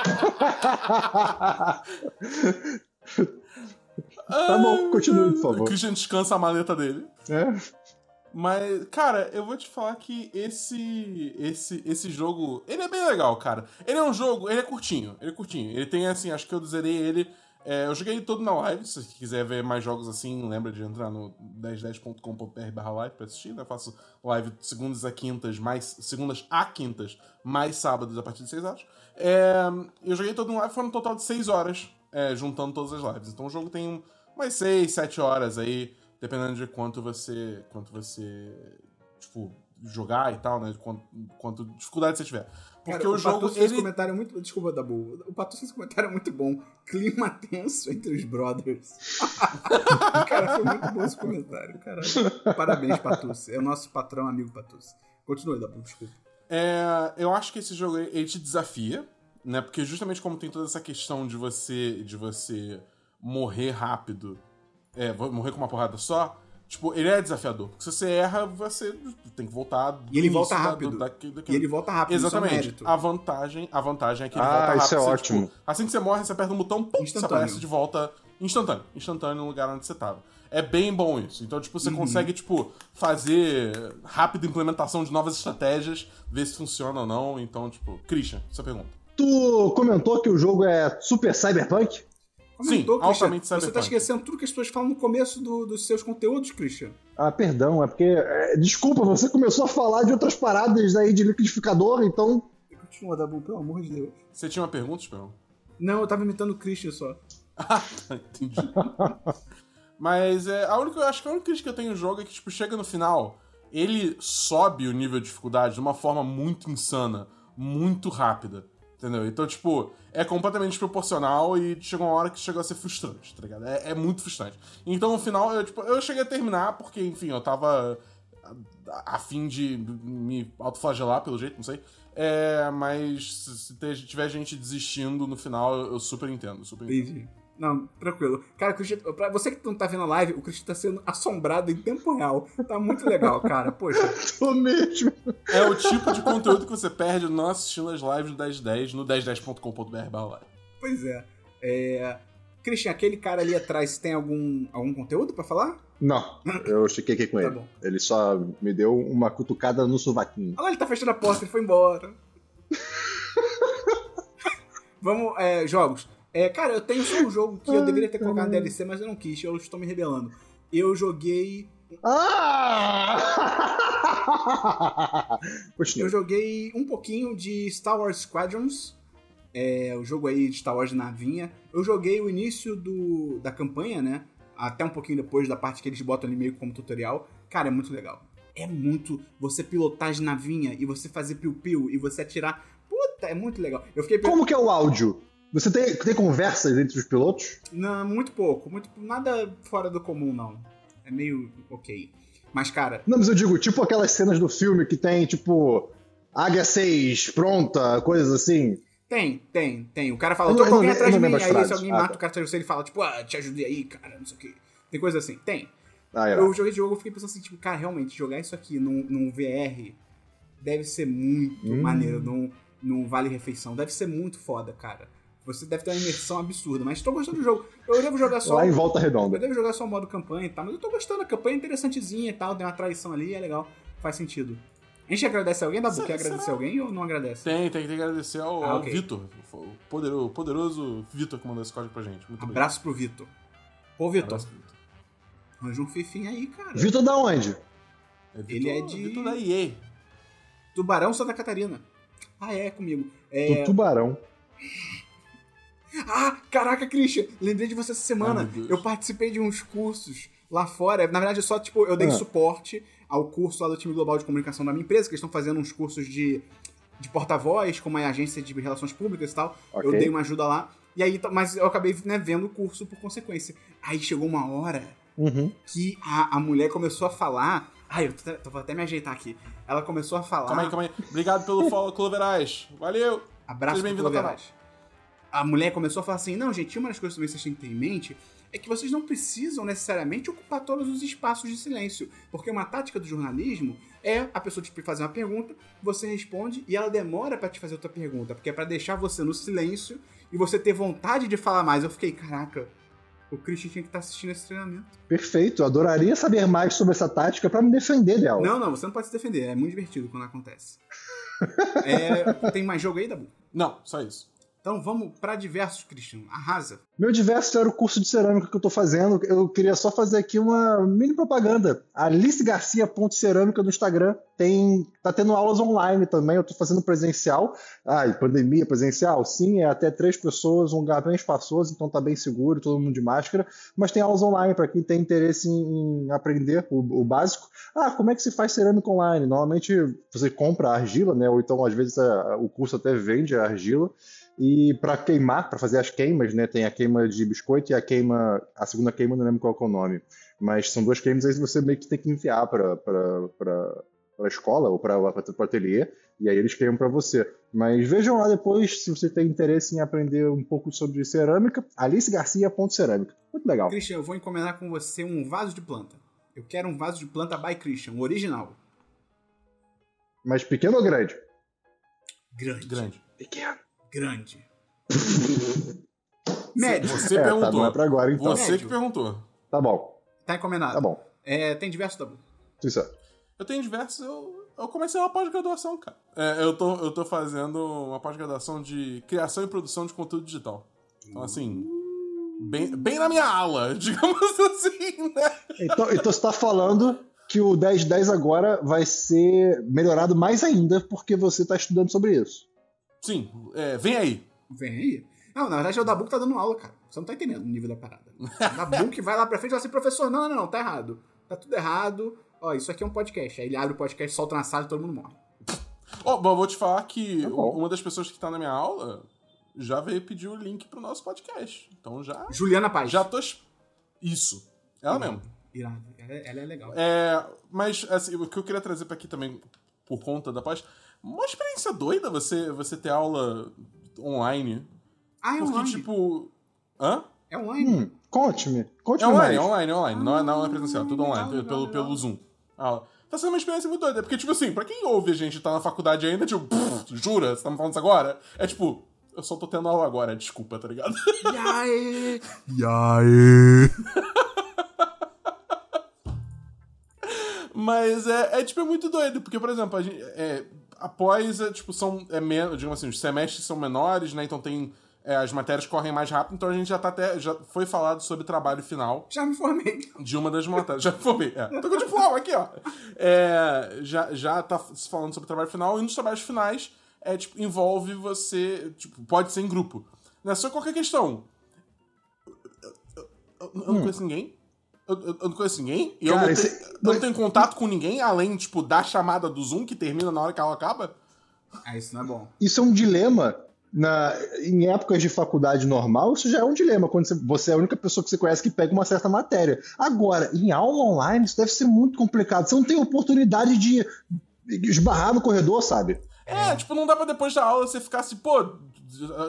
Tá bom, continue, por favor. O Christian descansa a maleta dele. É. Mas, cara, eu vou te falar que esse esse esse jogo, ele é bem legal, cara. Ele é um jogo, ele é curtinho, ele é curtinho. Ele tem assim, acho que eu zerei ele, é, eu joguei ele todo na live, se você quiser ver mais jogos assim, lembra de entrar no 1010.com.br/live pra assistir, né? Eu faço live segundas a quintas, mais segundas a quintas, mais sábados a partir de 6 horas. É, eu joguei todo no live, foram um total de 6 horas, é, juntando todas as lives. Então o jogo tem um- umas 6, 7 horas aí, dependendo de quanto você. quanto você. Tipo, jogar e tal, né? Quanto, quanto dificuldade você tiver. Porque Cara, o jogo. Patucci fez Ele... comentário é muito. Desculpa, Dabu. O Patucci fez comentário muito bom. Clima tenso entre os brothers. [LAUGHS] cara, foi muito bom esse comentário. Caralho. Parabéns, Patucci. É o nosso patrão amigo Patucci. Continue, Dabu, desculpa. É, eu acho que esse jogo ele te desafia, né? Porque justamente como tem toda essa questão de você de você morrer rápido, é, morrer com uma porrada só, Tipo, ele é desafiador. Porque se você erra, você tem que voltar. do E ele início volta da- rápido. daqui- E ele volta rápido, isso é um Exatamente. A vantagem, a vantagem é que ele Ah, volta rápido. isso é você, ótimo. tipo, assim que você morre, você aperta um botão, pum, você aparece de volta instantâneo. Instantâneo no lugar onde você tava. É bem bom isso. Então, tipo, você Uhum. consegue, tipo, fazer rápida implementação de novas estratégias, ver se funciona ou não. Então, tipo, Christian, sua pergunta. Tu comentou que o jogo é super cyberpunk? Comentou, Sim, Christian. altamente Você tá esquecendo tudo que as pessoas falam no começo do- dos seus conteúdos, Christian. Ah, perdão, é porque. é, desculpa, você começou a falar de outras paradas aí de liquidificador, então. Continua, Dabu, pelo amor de Deus. Você tinha uma pergunta, Esperão? Não, eu tava imitando o Christian só. [LAUGHS] Ah, tá, entendi. Mas é, a única, eu acho que a única crítica que eu tenho no jogo é que, tipo, chega no final, ele sobe o nível de dificuldade de uma forma muito insana, muito rápida. Entendeu? Então, tipo, é completamente desproporcional e chegou uma hora que chegou a ser frustrante, tá ligado? É, é muito frustrante. Então, no final, eu, tipo, eu cheguei a terminar porque, enfim, eu tava a, fim de me autoflagelar, pelo jeito, não sei. É, mas se, se tiver gente desistindo no final, eu, eu super entendo, super entendo. Entendi. Não, tranquilo. Cara, Christian, pra você que não tá vendo a live, o Christian tá sendo assombrado em tempo real. Tá muito legal, cara. Poxa. [LAUGHS] Tô mesmo. É o tipo de conteúdo que você perde não assistindo as lives do 1010 no 1010.com.br barra live. Pois é. é. Christian, aquele cara ali atrás tem algum, algum conteúdo pra falar? Não, eu chequei aqui com Tá ele. bom. Ele só me deu uma cutucada no sovaquinho. Olha lá, ele tá fechando a porta, ele foi embora. [LAUGHS] Vamos, é, jogos. É, cara, eu tenho só um jogo que eu deveria ter colocado na DLC, mas eu não quis, eu estou me rebelando. Eu joguei. Ah! [LAUGHS] Eu joguei um pouquinho de Star Wars Squadrons. É, o jogo aí de Star Wars de navinha. Eu joguei o início do, da campanha, né? Até um pouquinho depois da parte que eles botam ali meio como tutorial. Cara, é muito legal. É muito. Você pilotar as navinha e você fazer piu-piu e você atirar. Puta, é muito legal. Eu fiquei. Como que é o áudio? Você tem, tem conversas entre os pilotos? Não, muito pouco. Muito, nada fora do comum, não. É meio ok. Mas, cara, Não, mas eu digo, tipo aquelas cenas do filme que tem, tipo, Águia 6 pronta, coisas assim. tem, tem, tem. O cara fala, Eu tô com alguém atrás de mim. Aí se frases. alguém Ah, mata tá. o cara atrás de você, ele fala, tipo, ah, te ajudei aí, cara, não sei o quê. Tem coisa assim. Tem. Ah, é. Eu joguei esse jogo e fiquei pensando assim, tipo, cara, realmente, jogar isso aqui num, num VR deve ser muito Hum. maneiro, num, num Vale Refeição. Deve ser muito foda, cara. Você deve ter uma imersão absurda, mas tô gostando do jogo. Eu devo jogar só. Lá em Volta Eu Redonda. devo jogar só o modo campanha e tal, mas eu tô gostando. A campanha é interessantezinha e tal, tem uma traição ali, é legal, faz sentido. A gente agradece alguém, Dabu? Será- Quer agradecer será? alguém ou não agradece? Tem, tem, tem que agradecer ao, Ah, ao. Vitor, o poderoso, poderoso Vitor que mandou esse código pra gente. Muito. Abraço pro Vitor. Ô, Vitor, Abraço, Vitor. arranja um fifinho aí, cara. Vitor da onde? É Vitor- Ele é de- Vitor da EA. Tubarão Santa Catarina. Ah, é, comigo. É... Do Tubarão. Ah, caraca, Christian, lembrei de você essa semana. Ai, eu participei de uns cursos lá fora. Na verdade, é só, tipo, eu dei Ah. suporte ao curso lá do time global de comunicação da minha empresa, que eles estão fazendo uns cursos de, de porta-voz, como é a agência de relações públicas e tal. Ok. Eu dei uma ajuda lá. E aí, mas eu acabei né, vendo o curso por consequência. Aí chegou uma hora Uhum. que a, a mulher começou a falar. Ai, eu tô, vou até me ajeitar aqui. Ela começou a falar. Calma aí, calma aí. Obrigado pelo follow, Cloverais. Valeu! Abraço Seja A mulher começou a falar assim: não, gente, uma das coisas também que vocês têm que ter em mente é que vocês não precisam necessariamente ocupar todos os espaços de silêncio. Porque uma tática do jornalismo é a pessoa te fazer uma pergunta, você responde e ela demora pra te fazer outra pergunta. Porque é pra deixar você no silêncio e você ter vontade de falar mais. Eu fiquei, caraca, o Christian tinha que estar assistindo esse treinamento. Perfeito. Eu adoraria saber mais sobre essa tática pra me defender dela. Não, não, você não pode se defender. É muito divertido quando acontece. [LAUGHS] É, tem mais jogo aí, Dabu? Não, só isso. Então vamos pra diversos, Christian. Arrasa. Meu diverso era o curso de cerâmica que eu tô fazendo. Eu queria só fazer aqui uma mini propaganda. AliceGarcia.cerâmica no Instagram tem. tá tendo aulas online também. Eu tô fazendo presencial. Ai, pandemia presencial? Sim, é até três pessoas, um lugar bem espaçoso, então tá bem seguro, todo mundo de máscara. Mas tem aulas online para quem tem interesse em, em aprender o, o básico. Ah, como é que se faz cerâmica online? Normalmente você compra a argila, né? Ou então às vezes a- o curso até vende a argila. E para queimar, para fazer as queimas, né? Tem a queima de biscoito e a queima, a segunda queima, não lembro qual é o nome. Mas são duas queimas aí que você meio que tem que enviar para a escola ou para o ateliê, e aí eles queimam para você. Mas vejam lá depois se você tem interesse em aprender um pouco sobre cerâmica, alicegarcia.cerâmica. Muito legal. Christian, eu vou encomendar com você um vaso de planta. Eu quero um vaso de planta by Christian, original. Mas pequeno ou grande? Grande. Grande. Pequeno. Grande. [LAUGHS] Médio. Você É, tá, perguntou. não é pra agora, então. Você Médio. que perguntou. Tá bom, Tá encomendado. tá bom. É, tem diversos. Isso é. Eu tenho diversos. Eu, eu comecei uma pós-graduação, cara. É, eu, tô, eu tô fazendo uma pós-graduação de criação e produção de conteúdo digital. Então, assim. Bem, bem na minha ala, [LAUGHS] digamos assim, né? Então, então você tá falando que o 1010 agora vai ser melhorado mais ainda porque você tá estudando sobre isso. Sim, é, vem aí. Vem aí. Não, na verdade é o Dabu que tá dando aula, cara. Você não tá entendendo o nível da parada. O Dabu que vai lá pra frente e fala assim, professor, não, não, não, tá errado. Tá tudo errado. Ó, isso aqui é um podcast. Aí ele abre o podcast, solta na sala e todo mundo morre. Ó, bom, eu vou te falar que Tá uma das pessoas que tá na minha aula já veio pedir o link pro nosso podcast. Então já. Juliana Paz. Já tô. Isso. Ela mesmo. Irado. Ela, ela é legal. É, mas, assim, o que eu queria trazer pra aqui também, por conta da pós, uma experiência doida você, você ter aula online. Ah, é Porque, online. tipo. Hã? É online. Hum, conte-me. É Conte-me online, é mais. online, é online. Não é, não é presencial, tudo legal, online, pelo, legal, pelo, legal. pelo Zoom. Ah, tá sendo uma experiência muito doida. Porque, tipo assim, pra quem ouve a gente e tá na faculdade ainda, tipo, pff, jura? Você tá me falando isso agora? É tipo, eu só tô tendo aula agora, desculpa, tá ligado? E aí? [LAUGHS] E aí? [LAUGHS] Mas é, é, tipo, é muito doido, porque, por exemplo, a gente, é, após, é, tipo, são, é menos, digamos assim, os semestres são menores, né, então tem, é, as matérias correm mais rápido, então a gente já tá até, já foi falado sobre trabalho final. Já me formei. de uma das matérias, já formei, é, tô com o diploma aqui, ó, é, já, já tá se falando sobre trabalho final, e nos trabalhos finais, é, tipo, envolve você, tipo, pode ser em grupo, né, só qualquer questão, eu, eu- eu- eu não conheço ninguém, eu, eu- eu não conheço ninguém, e eu, Cara, não, esse- tenho, eu não tenho contato com ninguém, além, tipo, da chamada do Zoom, que termina na hora que ela acaba. Ah, isso não é bom. Isso é um dilema. Na, em épocas de faculdade normal, isso já é um dilema, quando você, você é a única pessoa que você conhece que pega uma certa matéria. Agora, em aula online, isso deve ser muito complicado. Você não tem oportunidade de esbarrar no corredor, sabe? É, tipo, não dá pra depois da aula você ficar assim, pô,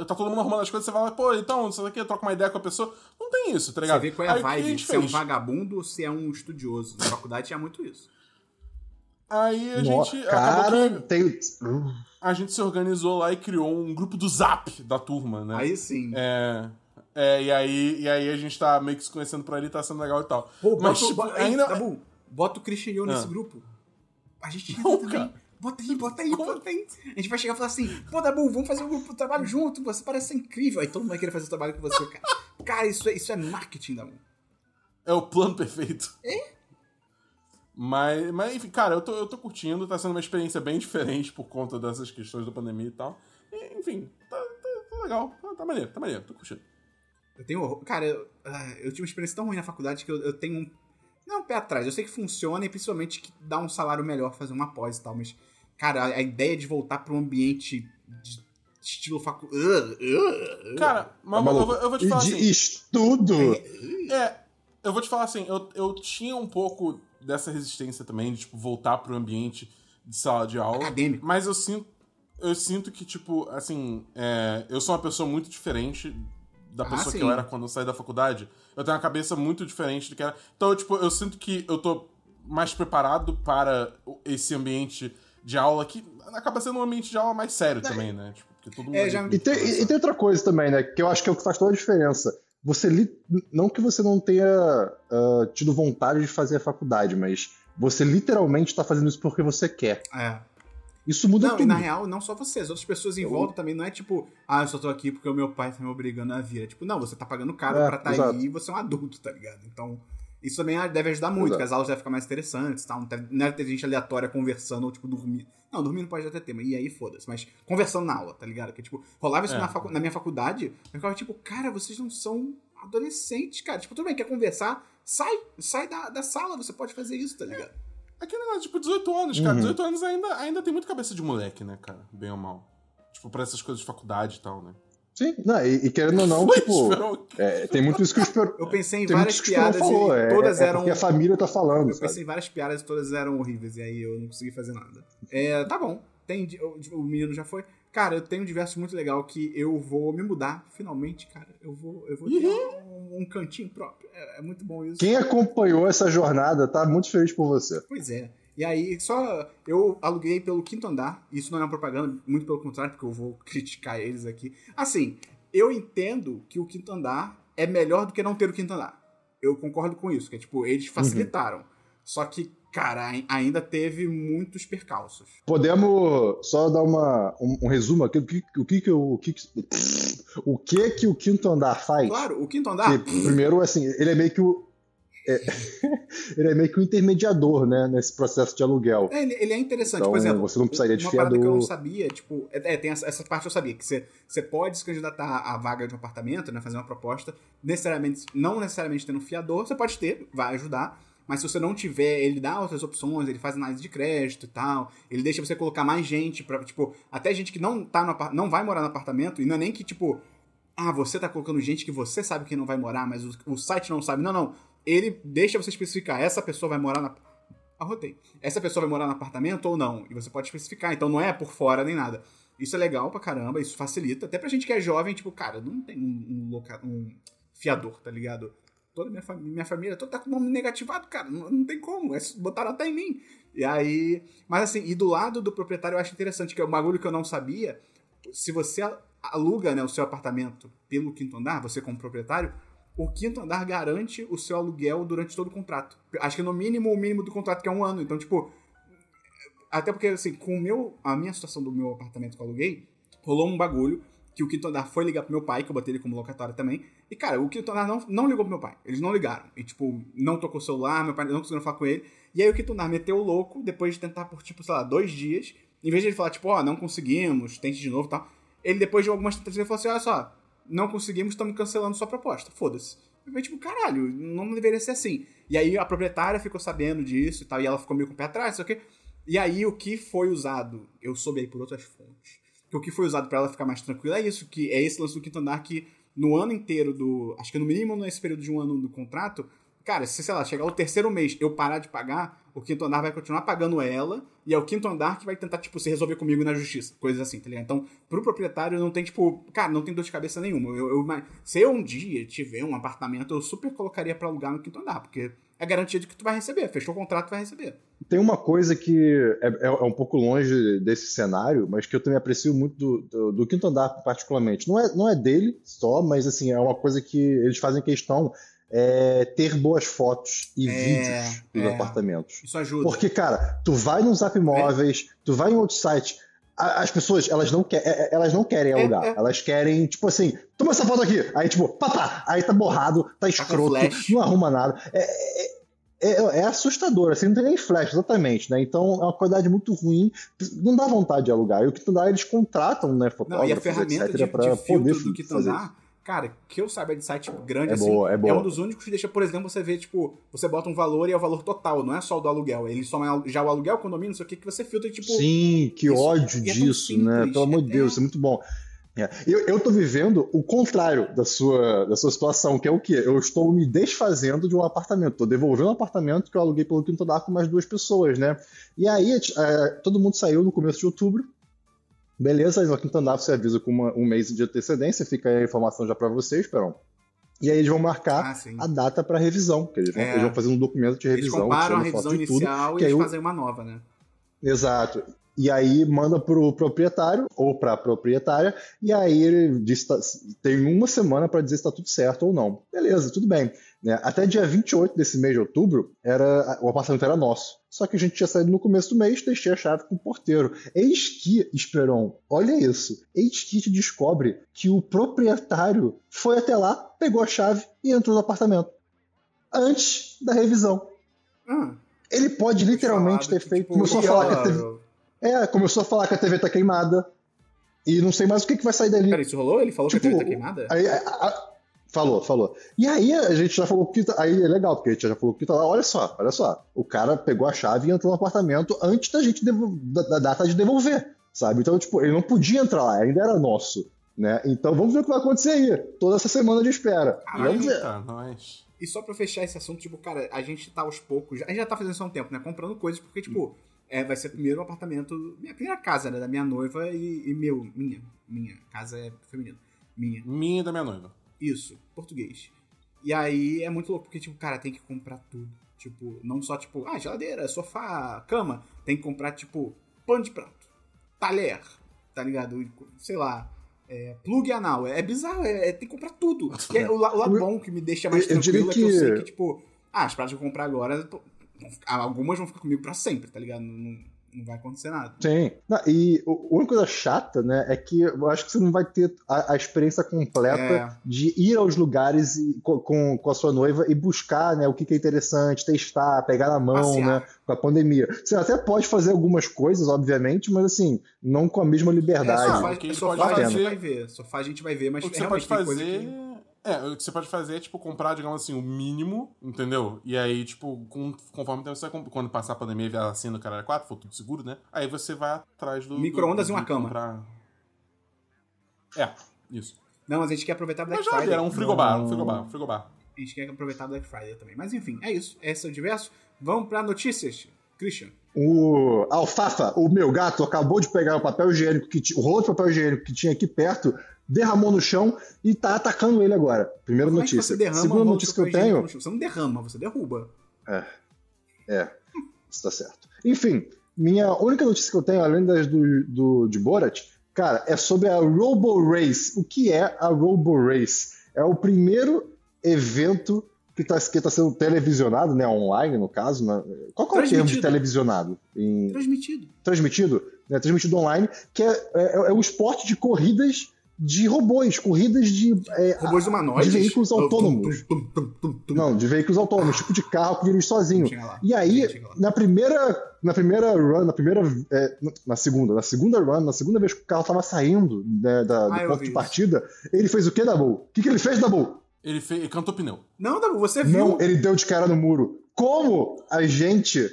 tá todo mundo arrumando as coisas, você lá, pô, então, isso daqui, troca uma ideia com a pessoa. Não tem isso, tá Você ligado? vê qual é a Aí, vibe, gente se é um vagabundo ou se é um estudioso. Na faculdade tinha muito isso. Aí a No- gente acabou cara, que tem. a gente se organizou lá e criou um grupo do Zap da turma, né? Aí sim. É. É, e aí, e aí a gente tá meio que se conhecendo por ali, tá sendo legal e tal. Pô, Mas, bota, tipo, ainda. Dabu, bota o Christian e eu nesse Ah. grupo. A gente entra Não, também. cara. Bota aí, bota aí, bota aí. A gente vai chegar e falar assim, pô, Dabu, vamos fazer um grupo de trabalho junto, você parece ser incrível. Aí todo mundo vai querer fazer o trabalho com você, cara. Cara, isso é, isso é marketing, Dabu. É o plano perfeito. Mas, mas enfim, cara, eu tô, eu tô curtindo, tá sendo uma experiência bem diferente por conta dessas questões da pandemia e tal. E, enfim, tá, tá- tá legal, tá, tá maneiro, tá maneiro, tô curtindo. Eu tenho horror. Cara, eu, ah, eu tive uma experiência tão ruim na faculdade que eu, eu tenho um. Não, um pé atrás. Eu sei que funciona e principalmente que dá um salário melhor fazer uma pós e tal, mas, cara, a, a ideia de voltar pra um ambiente de estilo facu. Uh, uh, uh. Cara, mas Tá eu, maluco? vou- eu vou te E falar de assim. estudo. É, eu vou te falar assim, eu, eu tinha um pouco dessa resistência também, de, tipo, voltar pro ambiente de sala de aula. Acadêmico. Mas eu sinto, eu sinto que, tipo, assim, é, eu sou uma pessoa muito diferente da Ah, pessoa que eu era quando eu saí da faculdade. Eu tenho uma cabeça muito diferente do que era. Então, tipo, eu sinto que eu tô mais preparado para o- esse ambiente de aula que acaba sendo um ambiente de aula mais sério também, né? Tipo, porque todo mundo. É, já- tem E tem, e tem outra coisa também, né? Que eu acho que é o que faz toda a diferença. Você li... não que você não tenha ah, tido vontade de fazer a faculdade, mas você literalmente está fazendo isso porque você quer. É. Isso muda Não, tudo. na real, não só você, as outras pessoas em Eu- volta também não é tipo, ah, eu só tô aqui porque o meu pai tá me obrigando a vir. É tipo, não, você tá pagando caro É, pra estar exato. aí e você é um adulto, tá ligado? Então, isso também deve ajudar muito, Exato. que as aulas devem ficar mais interessantes, tá? Não deve, não deve ter gente aleatória conversando ou, tipo, dormindo. Não, dormindo pode até ter, mas e aí foda-se. Mas conversando na aula, tá ligado? Que, tipo, rolava isso É. na, facu- na minha faculdade, eu ficava tipo, cara, vocês não são adolescentes, cara. Tipo, tudo bem, quer conversar? Sai, sai da, da sala, você pode fazer isso, tá ligado? Aquele negócio, tipo, 18 anos, cara. Uhum. 18 anos ainda, ainda tem muito cabeça de moleque, né, cara? Bem ou mal. Tipo, pra essas coisas de faculdade e tal, né? Sim, não, e, e querendo ou não, tipo, é, tem muito isso que o Esperon, Eu pensei em várias piadas falou, e é, todas é eram. a família tá falando, Eu sabe? pensei em várias piadas e todas eram horríveis, e aí eu não consegui fazer nada. É, tá bom. Tem, o, o menino já foi. Cara, eu tenho um diverso muito legal que eu vou me mudar, finalmente, cara. Eu vou, eu vou ter um, um cantinho próprio. É, é muito bom isso. Quem acompanhou essa jornada tá muito feliz por você. Pois é. E aí, só. Eu aluguei pelo quinto andar. Isso não é uma propaganda, muito pelo contrário, porque eu vou [LAUGHS] criticar eles aqui. Assim, eu entendo que o quinto andar é melhor do que não ter o quinto andar. Eu concordo com isso, que é tipo, eles facilitaram. Uhum. Só que, cara, ainda teve muitos percalços. Podemos só dar uma, um, um resumo aqui do que, o que, que o que, o que que o quinto andar faz? Claro, o quinto andar. Que, primeiro, assim, ele é meio que o é, [LAUGHS] ele é meio que um intermediador, né, nesse processo de aluguel. É, ele, ele, é interessante, então, por exemplo. Você não precisaria de uma fiador. que eu não sabia, tipo, é, é, tem essa, essa, parte eu sabia, que você, você pode se candidatar à vaga de um apartamento, né, fazer uma proposta, necessariamente, não necessariamente tendo um fiador, você pode ter, vai ajudar, mas se você não tiver, ele dá outras opções, ele faz análise de crédito e tal, ele deixa você colocar mais gente para tipo, até gente que não tá no não vai morar no apartamento, e não é nem que, tipo, ah, você tá colocando gente que você sabe que não vai morar, mas o, o site não sabe. Não, não ele deixa você especificar, essa pessoa vai morar na. Arrotei. Essa pessoa vai morar no apartamento ou não? E você pode especificar, então não é por fora nem nada. Isso é legal pra caramba, isso facilita. Até pra gente que é jovem, tipo, cara, não tem um, um, loca... um fiador, tá ligado? Toda minha, fam... minha família toda tá com o nome negativado, cara. Não, não tem como. É, botaram até em mim. E aí. Mas assim, e do lado do proprietário eu acho interessante, que é um bagulho que eu não sabia. Se você aluga né, o seu apartamento pelo quinto andar, você como proprietário, o quinto andar garante o seu aluguel durante todo o contrato. Acho que no mínimo o mínimo do contrato que é um ano. Então, tipo, até porque assim, com o meu, a minha situação do meu apartamento que eu aluguei, rolou um bagulho que o quinto andar foi ligar pro meu pai, que eu botei ele como locatório também. E, cara, o quinto andar não, não ligou pro meu pai. Eles não ligaram. E, tipo, não tocou o celular, meu pai não conseguiu falar com ele. E aí o quinto andar meteu o louco, depois de tentar por, tipo, sei lá, dois dias. Em vez de ele falar, tipo, ó, oh, não conseguimos, tente de novo e tal. Ele, depois de algumas tentativas, falou assim, olha só, não conseguimos, estamos cancelando sua proposta. Foda-se. Eu tipo, caralho, não deveria ser assim. E aí a proprietária ficou sabendo disso e tal, e ela ficou meio com o pé atrás, sei o quê. E aí o que foi usado, eu soube aí por outras fontes, que o que foi usado para ela ficar mais tranquila é isso, que é esse lance do quinto andar que no ano inteiro do. Acho que no mínimo nesse período de um ano do contrato, cara, se sei lá, chegar o terceiro mês eu parar de pagar, o quinto andar vai continuar pagando ela, e é o quinto andar que vai tentar, tipo, se resolver comigo na justiça. Coisas assim, tá ligado? Então, pro proprietário não tem, tipo, cara, não tem dor de cabeça nenhuma. Eu, eu, se eu um dia tiver um apartamento, eu super colocaria para alugar no quinto andar, porque é garantia de que tu vai receber. Fechou o contrato, vai receber. Tem uma coisa que é, é, é um pouco longe desse cenário, mas que eu também aprecio muito do, do, do, quinto andar, particularmente. Não é, não é dele só, mas assim, é uma coisa que eles fazem questão é, ter boas fotos e é, vídeos dos é. apartamentos. Isso ajuda. Porque, cara, tu vai no Zap Móveis, tu vai em outro site, as pessoas, elas não, é, é, elas não querem é, alugar. É. Elas querem, tipo assim, toma essa foto aqui. Aí, tipo, papá, aí tá borrado, tá escroto, não arruma nada. É, é, é, assustador, assim, não tem nem flash, exatamente, né? Então é uma qualidade muito ruim, não dá vontade de alugar. E o que tu dá, eles contratam, né, fotógrafos, não, e a ferramenta etc, de, de filtro do que tu dá Cara, que eu saiba de site grande é assim, boa, é, boa. é um dos únicos que deixa, por exemplo, você ver, tipo, você bota um valor e é o valor total, não é só o do aluguel. Ele soma já o aluguel, o condomínio, não sei o que, que você filtra, tipo. Sim, que isso, ódio é disso, né? Pelo amor de Deus, isso é muito bom. É. Eu, eu tô vivendo o contrário da sua, da sua situação, que é o quê? Eu estou me desfazendo de um apartamento. Tô devolvendo um apartamento que eu aluguei pelo quinto andar com mais duas pessoas, né? E aí, é, todo mundo saiu no começo de outubro. Beleza, no quinto andar você avisa com uma, um mês de antecedência, fica aí a informação já para vocês, Perão. E aí eles vão marcar ah, a data para revisão, que eles vão, é. eles vão, fazer um documento de revisão. Eles comparam a revisão inicial tudo, e eles fazem uma nova, né? Exato. E aí manda pro proprietário ou pra proprietária, e aí ele diz, tá, tem uma semana para dizer se está tudo certo ou não. Beleza, tudo bem. Né? Até dia 28 desse mês de outubro, era, o apartamento era nosso. Só que a gente tinha saído no começo do mês, deixei a chave com o porteiro. Eis que, Esperon, olha isso. Eis que te descobre que o proprietário foi até lá, pegou a chave e entrou no apartamento. Antes da revisão. Hum. Ele pode literalmente ter feito. Tipo, começou a falar que a TV. É, começou a falar que a TV tá queimada. E não sei mais o que, que vai sair dali. Peraí, isso rolou? Ele falou tipo, que a TV tipo, tá queimada? Aí, a, a, Falou, falou. E aí a gente já falou que. Tá, aí é legal, porque a gente já falou que tá lá. Olha só, olha só. O cara pegou a chave e entrou no apartamento antes da gente da, da, data de devolver. Sabe? Então, tipo, ele não podia entrar lá, ainda era nosso. Né? Então vamos ver o que vai acontecer aí. Toda essa semana de espera. Ai, vamos ver. Tá, nós. E só pra fechar esse assunto, tipo, cara, a gente tá aos poucos. A gente já tá fazendo isso há um tempo, né? Comprando coisas, porque, tipo, é, vai ser primeiro um apartamento. Minha primeira casa, né? Da minha noiva e, e meu. Minha. Minha. Casa é feminina. Minha. Minha e da minha noiva. Isso, português. E aí é muito louco, porque, tipo, cara, tem que comprar tudo. Tipo, não só, tipo, ah, geladeira, sofá, cama. Tem que comprar, tipo, pano de prato, talher, tá ligado? Sei lá, é, plug anal. É, bizarro, é, é- tem que comprar tudo. E é o, la- o lado bom que me deixa mais Eu- eu tranquilo é que eu que- sei que, tipo, ah, as pratas que eu comprar agora, ficar- algumas vão ficar comigo pra sempre, tá ligado? Não, não- vai acontecer nada. Sim. Não, e o- a única coisa chata, né, é que eu acho que você não vai ter a, a experiência completa É. de ir aos lugares e- com, com, a sua noiva e buscar né, o que, que é interessante, testar, pegar na mão, Passear. né, com a pandemia. Você até pode fazer algumas coisas, obviamente, mas assim, não com a mesma É, liberdade. que a gente sofá pode a gente fazer- vai ver. Sofá a gente vai ver, mas O que você realmente pode fazer. que- É, o que você pode fazer é, tipo, comprar, digamos assim, o mínimo, entendeu? E aí, tipo, com- conforme você comp- quando passar a pandemia e vier assim no caralho 4, for tudo seguro, né? Aí você vai atrás do. Micro-ondas do- e uma cama. comprar- É, isso. Não, mas a gente quer aproveitar Black Mas já Friday. era um frigobar, um Não. frigobar, um frigobar. A gente quer aproveitar Black Friday também. Mas enfim, é isso. Esse é o diverso. Vamos pra notícias. Christian. O Alfafa, o meu gato, acabou de pegar o papel higiênico, que ti- o rolo de papel higiênico que tinha aqui perto, derramou no chão e tá atacando ele agora. Primeira Como é notícia. você derrama Segunda notícia que eu tenho. Você não derrama, você derruba. É, isso tá certo. Enfim, minha única notícia que eu tenho, além das do, do, de Borat, cara, é sobre a Robo Race. O que é a Robo Race? É o primeiro evento que está tá sendo televisionado, né, online no caso. né? Qual que é o termo de televisionado? Em, Transmitido. transmitido, né, transmitido online, que é, é, é um esporte de corridas de robôs, corridas de. é, Robôs humanoides. de veículos autônomos. tum, tum, tum, tum. Não, de veículos autônomos, tipo de carro que dirige sozinho. E aí, na primeira, na primeira run, na primeira, é, na segunda, na segunda run, na segunda vez que o carro tava saindo né, da- do Ah, ponto de isso. partida, ele fez o que, Dabu? O que, que ele fez, Dabu? Ele, fez, ele cantou pneu. Não, Dabu, você viu. Não, ele deu de cara no muro. Como a gente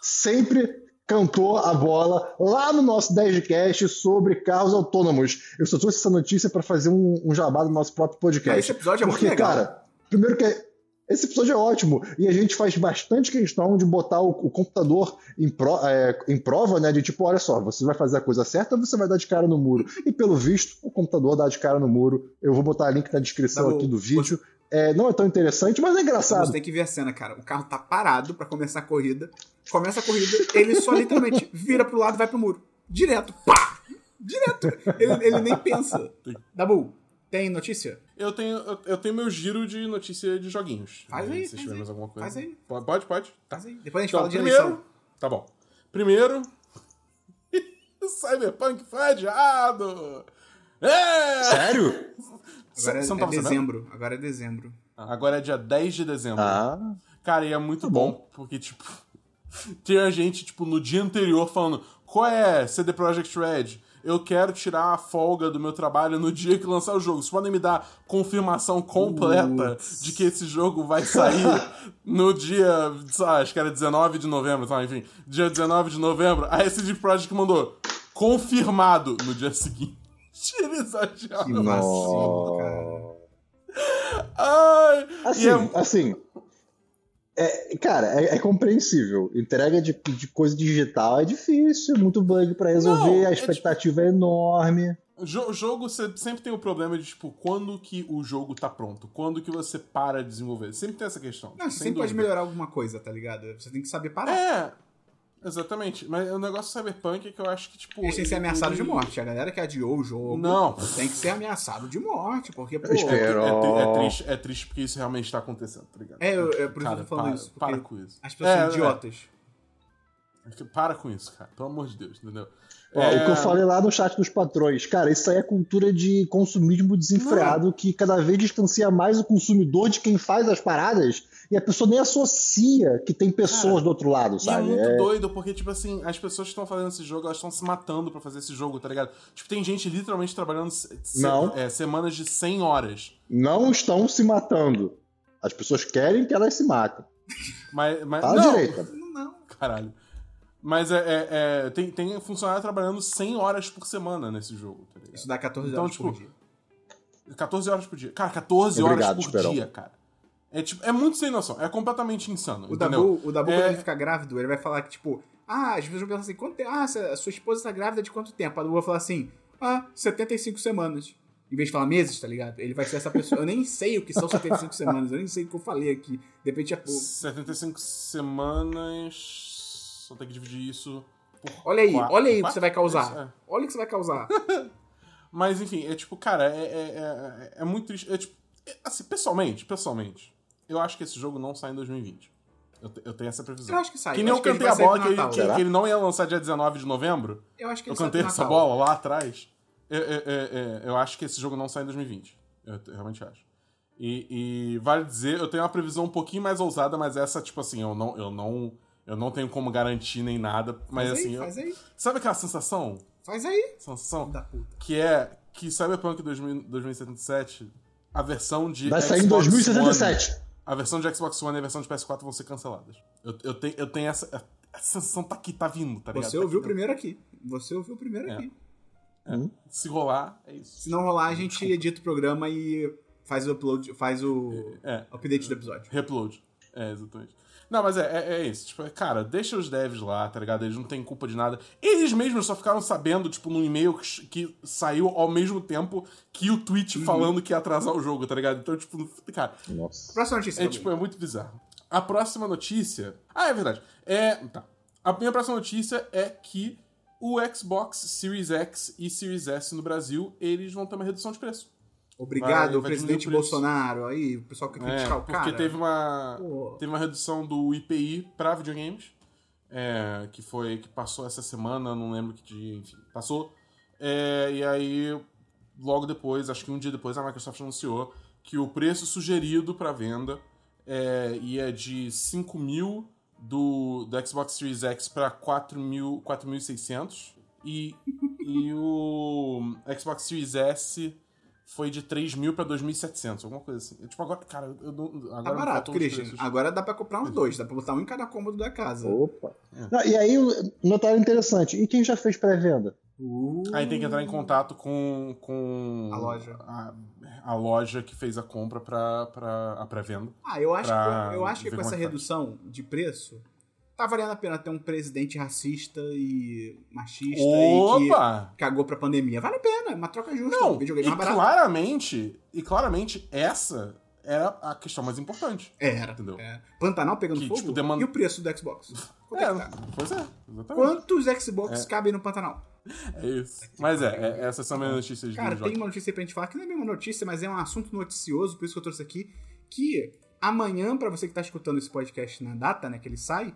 sempre cantou a bola lá no nosso 10 de cast sobre carros autônomos. Eu só trouxe essa notícia para fazer um, um jabá do nosso próprio podcast. Esse episódio é muito Porque, legal. cara, primeiro que é- esse episódio é ótimo e a gente faz bastante questão de botar o, o computador em, pro- é, em prova, né? De tipo, olha só, você vai fazer a coisa certa ou você vai dar de cara no muro? E pelo visto, o computador dá de cara no muro. Eu vou botar link na descrição Dabu, aqui do vídeo. É, não é tão interessante, mas é Você engraçado. tem que ver a cena, cara. O carro tá parado pra começar a corrida. Começa a corrida, ele só literalmente [LAUGHS] vira pro lado e vai pro muro. Direto. Pá! Direto. Ele, ele nem pensa. Dabu, tem notícia? Eu tenho, eu, tenho meu giro de notícia de joguinhos. Faz Aí, aí, Se faz tiver aí. mais alguma coisa. Faz aí. Pode, pode? pode? Tá. Faz aí. Depois a gente Então, fala de primeiro. eleição. Tá bom. Primeiro. [LAUGHS] Cyberpunk foi adiado! É! Sério? [LAUGHS] Agora é, Você não é tava sabendo? dezembro. Agora é dezembro. Agora é dia 10 de dezembro. Ah. Cara, e é muito Tá bom. bom. porque, tipo, [LAUGHS] tinha gente, tipo, no dia anterior falando: qual é, CD Projekt Red? Eu quero tirar a folga do meu trabalho no dia que lançar o jogo. Vocês podem me dar confirmação completa Putz. de que esse jogo vai sair [LAUGHS] no dia, acho que era 19 de novembro, tá? enfim, dia 19 de novembro. Aí a CD Projekt mandou confirmado no dia seguinte. Eles Que adiaram. vacilo, cara. Ai, Assim, é- assim. é, cara, é, é compreensível. Entrega de, de coisa digital é difícil, muito bug pra resolver, Não, a é expectativa é, enorme. O jo- jogo você sempre tem o problema de, tipo, quando que o jogo tá pronto? Quando que você para de desenvolver? Sempre tem essa questão. Não, você sem sempre pode dúvida. melhorar alguma coisa, tá ligado? Você tem que saber parar. É, exatamente. Mas o negócio do Cyberpunk é que eu acho que, tipo... Eles têm que ser ele- ameaçados de ele- morte. A galera que adiou o jogo Não. tem que ser ameaçado de morte, porque, pô. É, espero. é tri- é triste, é triste porque isso realmente tá acontecendo, tá ligado? É, eu- é por isso que eu tô falando para, isso. Para porque com isso. As pessoas É, são é. idiotas. É Para com isso, cara. Pelo amor de Deus, entendeu? Ó, É, O que eu falei lá no chat dos patrões, cara, isso aí é cultura de consumismo desenfreado que cada vez distancia mais o consumidor de quem faz as paradas e a pessoa nem associa que tem pessoas Cara, do outro lado, E é sabe? muito É- doido, porque, tipo assim, as pessoas que estão fazendo esse jogo, elas estão se matando pra fazer esse jogo, tá ligado? Tipo, tem gente literalmente trabalhando se- é, semanas de 100 horas. Não estão se matando. As pessoas querem que elas se matem. [LAUGHS] Mas, mas Fala não, direito. cara. [LAUGHS] Não, caralho. Mas é, é- é- tem, tem funcionário trabalhando 100 horas por semana nesse jogo, tá ligado? Isso dá 14 Então, horas por tipo, dia. 14 horas por dia. Cara, 14 Obrigado, horas por Esperão. dia, cara. É, tipo, é muito sem noção. É completamente insano. O entendeu? Dabu, o Dabu É- quando ele ficar grávido, ele vai falar que, tipo, ah, as pessoas vão pensar assim, quanto tempo? Ah, a sua esposa tá grávida de quanto tempo? A Dabu vai falar assim, ah, 75 semanas. Em vez de falar meses, tá ligado? Ele vai ser essa pessoa. Eu nem sei o que são 75 semanas, eu nem sei o que eu falei aqui. De repente é pouco. 75 semanas. Só tem que dividir isso por. Olha aí, quatro- olha aí o que você vai causar. é. Olha o que você vai causar. [LAUGHS] Mas enfim, é tipo, cara, é, é, é, é muito triste. É, tipo, é, assim, pessoalmente, pessoalmente, eu acho que esse jogo não sai em 2020. Eu, eu tenho essa previsão. Eu acho que sai. Que Eu nem eu acho que ele cantei a bola que, Natal. que- que ele não ia lançar dia 19 de novembro. Eu acho que Eu ele cantei essa bola lá atrás. Eu, eu- eu- eu- eu acho que esse jogo não sai em 2020. Eu, te- realmente acho. E, e vale dizer, eu tenho uma previsão um pouquinho mais ousada, mas essa, tipo assim, eu não, eu não, eu não tenho como garantir nem nada. Mas Faz assim, aí, eu- faz aí. sabe aquela sensação? Faz aí. Sensação Da puta. que é que Cyberpunk 2000 2077, a versão de Vai sair em Xbox 2077. One, a versão de Xbox One e a versão de PS4 vão ser canceladas. Eu, eu, tenho, eu tenho essa, essa sensação tá aqui, tá vindo, tá ligado? Você Tá ouviu aqui, primeiro aqui. Você ouviu primeiro É. aqui. Se rolar, é isso. Se não rolar, a gente edita o programa e faz o upload, faz o É. update do episódio. Reupload. É, exatamente. Não, mas é, é, é isso. Tipo, é, cara, deixa os devs lá, tá ligado? Eles não têm culpa de nada. Eles mesmos só ficaram sabendo, tipo, num e-mail que, que saiu ao mesmo tempo que o tweet Uhum. falando que ia atrasar o jogo, tá ligado? Então, tipo, cara, Nossa. Próxima notícia. É, tipo, é muito bizarro. A próxima notícia. Ah, é verdade. É. Tá. A minha próxima notícia é que o Xbox Series X e Series S no Brasil, eles vão ter uma redução de preço. Obrigado, vai- vai presidente o. Bolsonaro. Aí, o pessoal que É, criticar o porque cara. teve uma. Pô. Teve uma redução do IPI pra videogames. é, que foi. que passou essa semana, não lembro que dia, enfim. Passou. É, e aí, logo depois, acho que um dia depois, a Microsoft anunciou que o preço sugerido para venda é, ia de 5 mil do, do Xbox Series X para 4.600 e, e o Xbox Series S foi de 3 mil pra 2.700, alguma coisa assim. Tipo, agora, cara, eu não. Agora Tá barato, Christian. Agora dá pra comprar uns dois. Dá pra botar um em cada cômodo da casa. Opa. É. Não, e aí, um detalhe interessante. E quem já fez pré-venda? Uh, Aí tem que entrar em contato com, com A loja. a, a loja que fez a compra pra, pra a pré-venda. Ah, eu acho, que, eu acho que com essa é tá. redução de preço, tá valendo a pena ter um presidente racista e machista e que Opa! cagou pra pandemia. Vale a pena, é uma troca justa. Não, videogame e mais claramente, e claramente essa era a questão mais importante. Era, Entendeu? era. Pantanal pegando Que, fogo tipo, demanda- e o preço do Xbox. Quanto é, É, tá? pois é, exatamente. Quantos Xbox cabem no Pantanal? É isso. Mas é, é essas são minhas notícias Cara, tem uma notícia pra gente falar que não é uma notícia, mas é um assunto noticioso, por isso que eu trouxe aqui. Que amanhã, pra você que tá escutando esse podcast na data, né, que ele sai,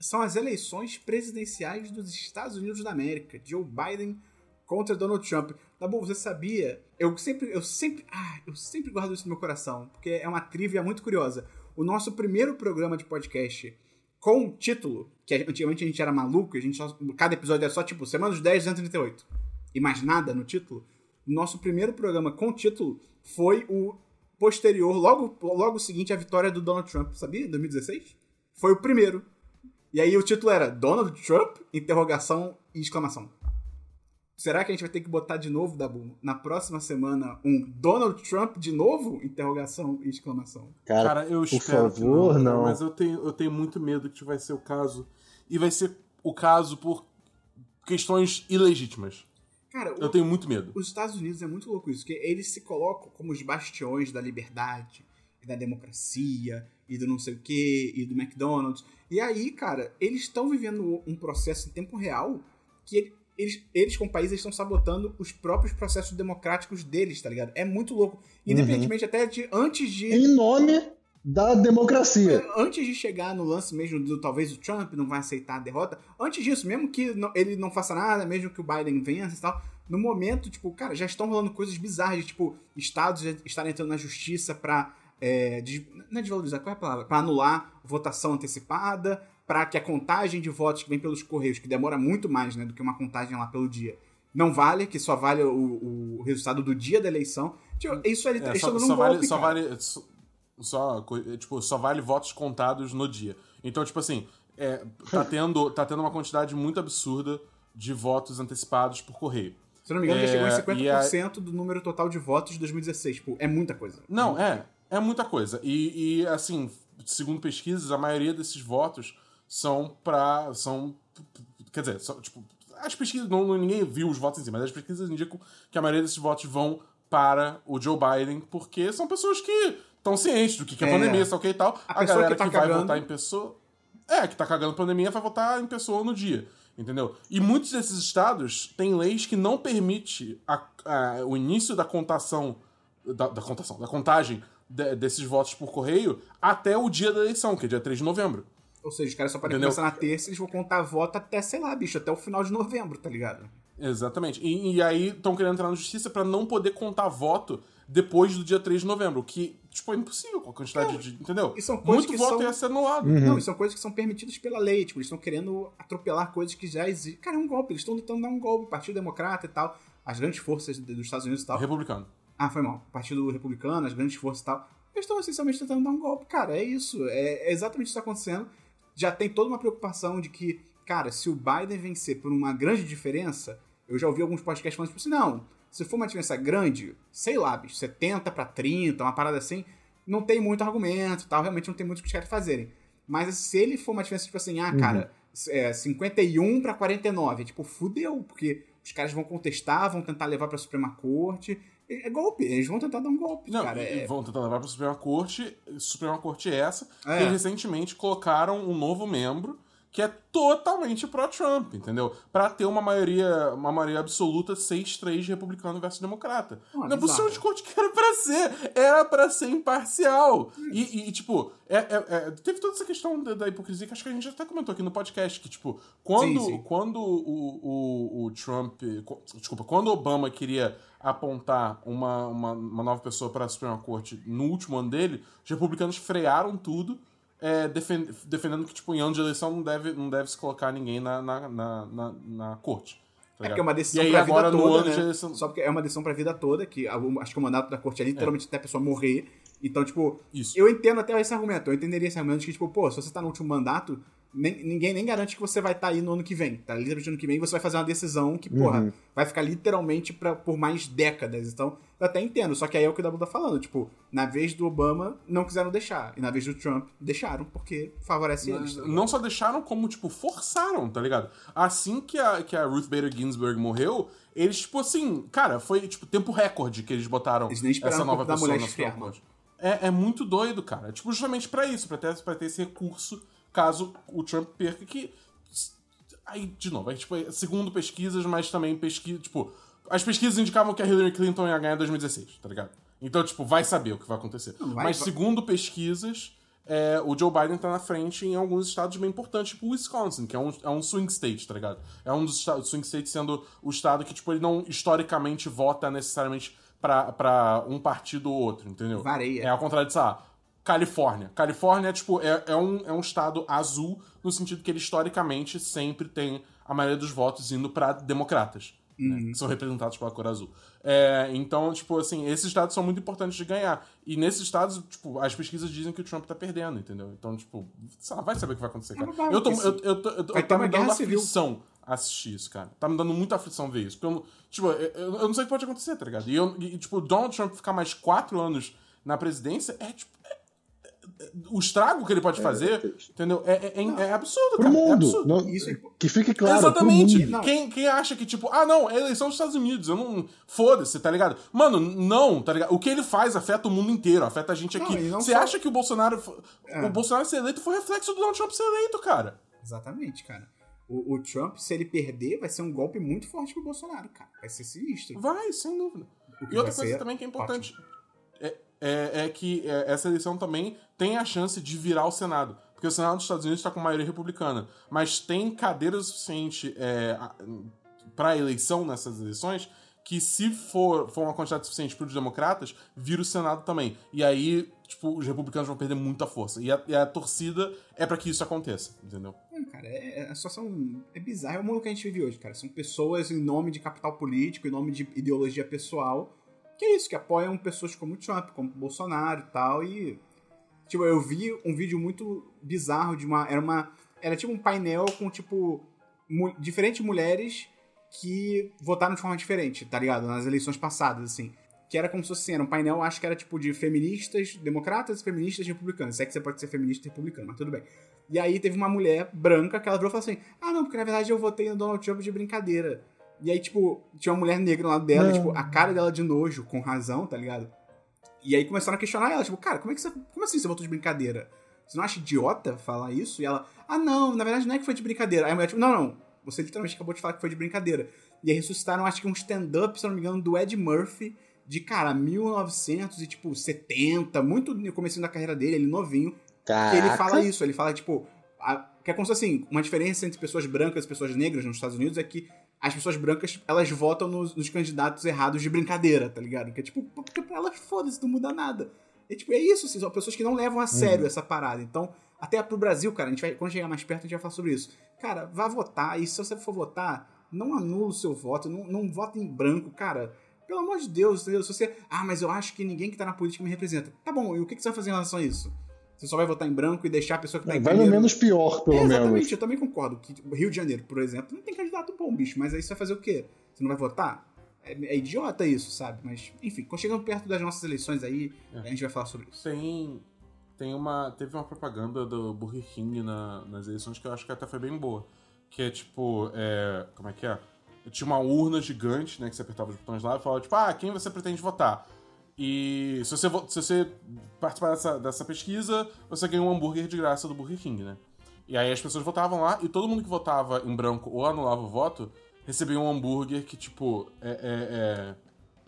são as eleições presidenciais dos Estados Unidos da América. Joe Biden contra Donald Trump. Tá bom, você sabia? Eu sempre, eu sempre, ah, eu sempre guardo isso no meu coração, porque é uma trivia muito curiosa. O nosso primeiro programa de podcast com título, que antigamente a gente era maluco, a gente só, cada episódio era só tipo Semana dos 10, 238 e mais nada no título. O nosso primeiro programa com título foi o posterior, logo, logo seguinte à vitória do Donald Trump, sabia? Em 2016? Foi o primeiro. E aí o título era Donald Trump? Interrogação e exclamação. Será que a gente vai ter que botar de novo, Dabu, na próxima semana, um Donald Trump de novo? Interrogação e exclamação. Cara, Cara, eu por espero que favor, não, não. Mas eu tenho, eu tenho muito medo que vai ser o caso. E vai ser o caso por questões ilegítimas. Cara, o- Eu tenho muito medo. os Estados Unidos é muito louco isso, que eles se colocam como os bastiões da liberdade, e da democracia, e do não sei o que, e do McDonald's. E aí, cara, eles estão vivendo um processo em tempo real que ele- eles, eles como país, estão sabotando os próprios processos democráticos deles, tá ligado? É muito louco. Independentemente até de antes de. em nome da democracia. Antes de chegar no lance mesmo do talvez o Trump não vai aceitar a derrota, antes disso, mesmo que ele não faça nada, mesmo que o Biden vença e tal, no momento, tipo, cara, já estão rolando coisas bizarras, de, tipo, estados estarem entrando na justiça pra. É, des- não é desvalorizar, qual é a palavra? Pra anular votação antecipada, pra que a contagem de votos que vem pelos correios, que demora muito mais né, do que uma contagem lá pelo dia, não vale, que só vale o, o resultado do dia da eleição. Tipo, isso aí, É, só, só vale, só vale. Só, é, tipo, só vale votos contados no dia. Então, tipo assim, é, tá, tendo, tá tendo uma quantidade muito absurda de votos antecipados por correio. Se não me engano, já chegou em É, 50% do número total de votos de 2016. Tipo, é muita coisa. Não, é. É muita coisa. E, e, assim, segundo pesquisas, a maioria desses votos são pra. são. Quer dizer, são, tipo. As pesquisas. Não, ninguém viu os votos em si, mas as pesquisas indicam que a maioria desses votos vão para o Joe Biden, porque são pessoas que estão cientes do que, que é, É. pandemia, está ok e tal. A A, galera que que, tá vai cagando- votar em pessoa. É, que tá cagando pandemia vai votar em pessoa no dia. Entendeu? E muitos desses estados têm leis que não permite a- a- o início da contação. Da, da contação, da contagem de- desses votos por correio até o dia da eleição, que é dia 3 de novembro. Ou seja, os caras só podem Entendeu? começar na terça e eles vão contar voto até, sei lá, bicho, até o final de novembro, tá ligado? Exatamente. E, e aí estão querendo entrar na justiça pra não poder contar voto depois do dia 3 de novembro, o que, tipo, é impossível com a quantidade de. Entendeu? e são coisas Muito que voto são- ia ser anulado. Não, e são coisas que são permitidas pela lei. Tipo, eles estão querendo atropelar coisas que já existem. Cara, é um golpe. Eles estão tentando dar um golpe. Partido Democrata e tal. As grandes forças dos Estados Unidos e tal. Republicano. Ah, foi mal. Partido Republicano, as grandes forças e tal. Eles estão essencialmente tentando dar um golpe. Cara, é isso. É, é exatamente isso que está acontecendo. Já tem toda uma preocupação de que, cara, se o Biden vencer por uma grande diferença, eu já ouvi alguns podcasts falando, tipo assim, não, se for uma diferença grande, sei lá, bicho, 70 para 30, uma parada assim, não tem muito argumento tal, realmente não tem muito o que os caras fazerem. Mas se ele for uma diferença, tipo assim, ah, cara, é, 51 para 49, tipo, fudeu, porque os caras vão contestar, vão tentar levar pra Suprema Corte. É é golpe, eles vão tentar dar um golpe, Não, cara. É, vão tentar levar pra Suprema Corte. Suprema Corte é essa. É. Que recentemente colocaram um novo membro que é totalmente pró-Trump, entendeu? Pra ter uma maioria, uma maioria absoluta 6-3 de republicano versus democrata. Não, é Não é possível de corte que era pra ser. Era pra ser imparcial. E, e- tipo, é- é- é- teve toda essa questão da, da hipocrisia que acho que a gente até comentou aqui no podcast, que, tipo, quando, Sim, sim. quando o, o, o Trump. Desculpa, quando Obama queria apontar uma, uma, uma nova pessoa para a Suprema Corte no último ano dele, os republicanos frearam tudo, é, defen- defendendo que, tipo, em ano de eleição não deve, não deve se colocar ninguém na, na, na, na, na corte. tá É porque é uma decisão pra agora, vida toda, né? eleição. Só porque é uma decisão pra vida toda, que a- acho que o mandato da corte é literalmente até a pessoa morrer. Então, tipo, Isso. eu entendo até esse argumento. Eu entenderia esse argumento de que, tipo, pô, se você tá no último mandato, nem- ninguém nem garante que você vai estar aí no ano que vem. Tá? Literalmente no ano que vem você vai fazer uma decisão que, porra, vai ficar literalmente pra, por mais décadas. Então, eu até entendo. Só que aí é o que o Dabu tá falando. Tipo, na vez do Obama, não quiseram deixar. E na vez do Trump, deixaram, porque favorece eles. tá? Não só deixaram, como, tipo, forçaram, tá ligado? Assim que a, que a Ruth Bader Ginsburg morreu, eles, tipo assim, cara, foi, tipo, tempo recorde que eles botaram Eles nem esperaram essa nova pessoa mulher na Suprema Corte. É, é muito doido, cara. Tipo, justamente pra isso, pra ter, pra ter esse recurso caso o Trump perca, que... Aí, de novo, aí, tipo, é segundo pesquisas, mas também pesquisa, tipo... As pesquisas indicavam que a Hillary Clinton ia ganhar em 2016, tá ligado? Então, tipo, vai saber o que vai acontecer. Não, vai- mas vai- segundo pesquisas, é, o Joe Biden tá na frente em alguns estados bem importantes, tipo o Wisconsin, que é um, é um swing state, tá ligado? É um dos estados, swing states sendo o estado que, tipo, ele não historicamente vota necessariamente pra, pra um partido ou outro, entendeu? Vareia. É ao contrário de, sei lá, Califórnia. Califórnia, tipo, é, é, um, é um estado azul, no sentido que ele historicamente sempre tem a maioria dos votos indo pra democratas. né, que são representados pela cor azul. É, então, tipo, assim, esses estados são muito importantes de ganhar. E nesses estados, tipo, as pesquisas dizem que o Trump tá perdendo, entendeu? Então, tipo, lá, vai saber o que vai acontecer, cara. não vai, Eu tô, eu, eu, eu, tô- vai tá me dando aflição assistir isso, cara. Tá me dando muita aflição ver isso. Porque eu, tipo, eu, eu eu não sei o que pode acontecer, tá ligado? E, eu, e, tipo, Donald Trump ficar mais quatro anos na presidência é, tipo, é- é- o estrago que ele pode fazer, entendeu? É, é, é- é absurdo, Pro cara. É mundo. absurdo. Não- Isso é- que fique claro. Exatamente. Pro mundo. Não. Quem, quem acha que, tipo, ah, não, é eleição dos Estados Unidos, eu não. Foda-se, tá ligado? Mano, não, tá ligado? O que ele faz afeta o mundo inteiro, afeta a gente aqui. não Você só- acha que o Bolsonaro. É. O Bolsonaro ser eleito foi reflexo do Donald Trump ser eleito, cara. Exatamente, cara. O, o Trump, se ele perder, vai ser um golpe muito forte pro Bolsonaro, cara. Vai ser sinistro. Vai, sem dúvida. E outra coisa também que é importante é, é, é que é, essa eleição também tem a chance de virar o Senado. Porque o Senado dos Estados Unidos está com maioria republicana. Mas tem cadeira suficiente é, para eleição nessas eleições que se for, for uma quantidade suficiente para os democratas, vira o Senado também. E aí, tipo, os republicanos vão perder muita força. E a, e a torcida é para que isso aconteça, entendeu? Cara, é, é- a situação é bizarra. É o mundo que a gente vive hoje, cara. São pessoas em nome de capital político, em nome de ideologia pessoal, que é isso, que apoiam pessoas como Trump, como Bolsonaro e tal. E, tipo, eu vi um vídeo muito bizarro de uma. Era uma. Era tipo um painel com, tipo, mu- diferentes mulheres que votaram de forma diferente, tá ligado? Nas eleições passadas, assim. Que era como se fosse assim, era um painel, acho que era tipo de feministas, democratas, feministas e republicanos. Se é que você pode ser feminista e republicano, mas tudo bem. E aí teve uma mulher branca que ela virou e falou assim: Ah, não, porque na verdade eu votei no Donald Trump de brincadeira. E aí, tipo, tinha uma mulher negra ao lado dela, Não. tipo, a cara dela de nojo, com razão, tá ligado? E aí começaram a questionar ela, tipo, cara, como é que você. Como assim você voltou de brincadeira? Você não acha idiota falar isso? E ela, ah, não, na verdade não é que foi de brincadeira. Aí a mulher, tipo, não, não, você literalmente acabou de falar que foi de brincadeira. E aí ressuscitaram, acho que um stand-up, se eu não me engano, do Ed Murphy, de, cara, 1900 e, tipo, 70, muito no começo da carreira dele, ele novinho, que ele Caraca. fala isso, ele fala, tipo, a- que é como se assim, uma diferença entre pessoas brancas e pessoas negras nos Estados Unidos é que as pessoas brancas, elas votam nos, nos candidatos errados de brincadeira, tá ligado? Que é tipo, porque pra elas foda-se, não muda nada. É tipo, é isso, assim, são pessoas que não levam a sério essa parada. Então, até pro Brasil, cara, a gente vai, quando chegar mais perto, a gente vai falar sobre isso. Cara, vá votar, e se você for votar, não anula o seu voto, não, não vota em branco, cara. Pelo amor de Deus, entendeu? Se você. Ah, mas eu acho que ninguém que tá na política me representa. Tá bom, e o que, que você vai fazer em relação a isso? Você só vai votar em branco e deixar a pessoa que tá em Vai no menos pior, pelo é, exatamente, menos. eu também concordo. Que tipo, Rio de Janeiro, por exemplo, não tem candidato bom, bicho. Mas aí você vai fazer o quê? Você não vai votar? É, é idiota isso, sabe? Mas, enfim, quando chegando perto das nossas eleições aí, É. a gente vai falar sobre isso. Tem. Tem uma. Teve uma propaganda do Burger King na- nas eleições que eu acho que até foi bem boa. Que é tipo. É, como é que é? Tinha uma urna gigante, né? Que você apertava os botões lá e falava, tipo, ah, quem você pretende votar? E se você, vo- se você participar dessa, dessa pesquisa, você ganha um hambúrguer de graça do Burger King, né? E aí as pessoas votavam lá e todo mundo que votava em branco ou anulava o voto recebia um hambúrguer que, tipo, é- é- é-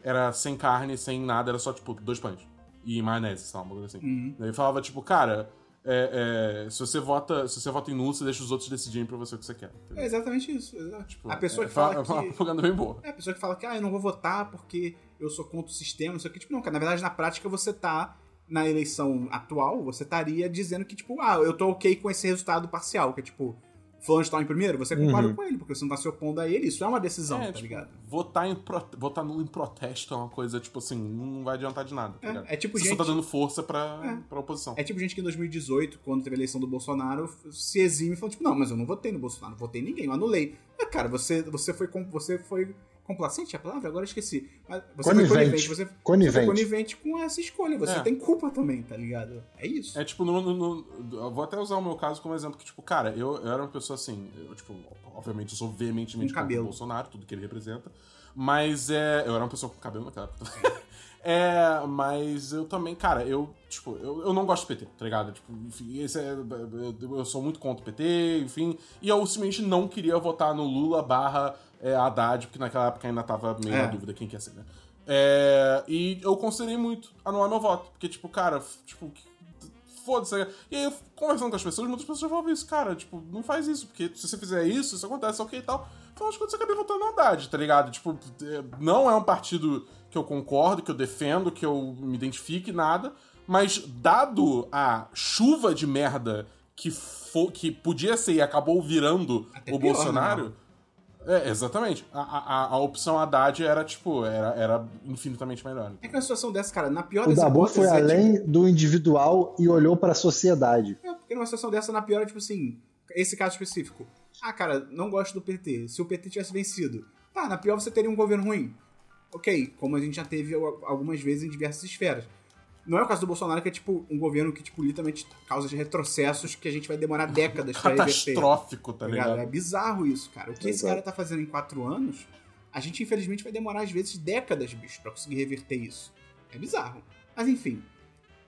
era sem carne, sem nada, era só, tipo, dois pães. E maionese, sei lá, uma coisa assim. Uhum. Daí falava, tipo, cara, é- é, se, você vota, se você vota em nulo, você deixa os outros decidirem pra você o que você quer. entendeu? É exatamente isso. exato. Tipo, a pessoa é, que fala é uma que. propaganda bem boa. É, a pessoa que fala que, ah, eu não vou votar porque eu sou contra o sistema, isso aqui. Tipo, não, cara, na verdade, na prática, você tá, na eleição atual, você estaria dizendo que, tipo, ah, eu tô ok com esse resultado parcial, que é tipo, fulano está em primeiro, você concorda Uhum. com ele, porque você não tá se opondo a ele. Isso é uma decisão, É, tá tipo, ligado? Votar, em pro- votar nulo em protesto é uma coisa, tipo assim, não vai adiantar de nada. Tá É, ligado? é tipo Você gente- só tá dando força pra, É. pra oposição. É tipo gente que em 2018, quando teve a eleição do Bolsonaro, se exime e fala, tipo, não, mas eu não votei no Bolsonaro, não votei em ninguém, eu anulei. É, cara, você, você foi com- você foi complacente é a palavra? Agora esqueci. Mas você foi Conivente. conivente, você, você foi Conivente. conivente com essa escolha. Você É. tem culpa também, tá ligado? É isso. É tipo, no, no- no- eu vou até usar o meu caso como exemplo, que, tipo, cara, eu, eu era uma pessoa assim, eu, tipo, obviamente eu sou veementemente Com contra o Bolsonaro, tudo que ele representa, mas é, eu era uma pessoa com cabelo naquela época também. [LAUGHS] É, mas eu também, cara, eu, tipo, eu, eu não gosto do PT, tá ligado? Tipo, enfim, esse é, eu, eu sou muito contra o PT, enfim, e eu simplesmente não queria votar no Lula barra é, Haddad, porque naquela época ainda tava meio É. na dúvida quem quer ser, né? É, e eu considerei muito anular meu voto, porque, tipo, cara, tipo, foda-se. E aí, eu, conversando com as pessoas, muitas pessoas falavam isso, cara, tipo, não faz isso, porque se você fizer isso, isso acontece, ok e tal. Então, acho que você acabei votando na Haddad, tá ligado? Tipo, é, não é um partido que eu concordo, que eu defendo, que eu me identifique, nada, mas dado a chuva de merda que, fo que podia ser e acabou virando Até o pior, Bolsonaro. É, exatamente. A, a, a opção Haddad era, tipo, era, era infinitamente melhor. É que na situação dessa, cara, na pior O das foi é, tipo, além do individual e olhou pra sociedade. É, porque numa situação dessa, na pior é tipo assim, esse caso específico. Ah, cara, não gosto do PT. Se o PT tivesse vencido, tá, na pior você teria um governo ruim. Ok, como a gente já teve al- algumas vezes em diversas esferas. Não é o caso do Bolsonaro, que é tipo um governo que, tipo, literalmente causa de retrocessos que a gente vai demorar décadas pra reverter. Catastrófico, tá Tá ligado? É bizarro isso, cara. O que esse Exato. cara tá fazendo em quatro anos, a gente infelizmente vai demorar às vezes décadas, bicho, pra conseguir reverter isso. É bizarro. Mas enfim,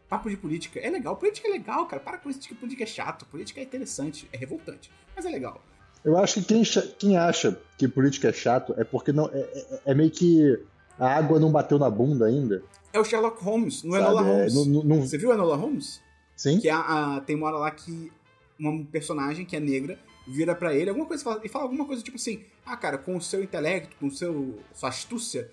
papo de política é legal. Política é legal, cara. Para com isso de que política é chato. Política é interessante, é revoltante, mas é legal. Eu acho que quem, quem acha que política é chato é porque não é, é- é meio que a água não bateu na bunda ainda. É o Sherlock Holmes, não é sabe? Enola É, Holmes. não- não- não- Você viu a Enola Holmes? sim? Que é a, a- tem uma hora lá que uma personagem que é negra vira pra ele alguma coisa e fala, e fala alguma coisa tipo assim: Ah, cara, com o seu intelecto, com seu sua astúcia,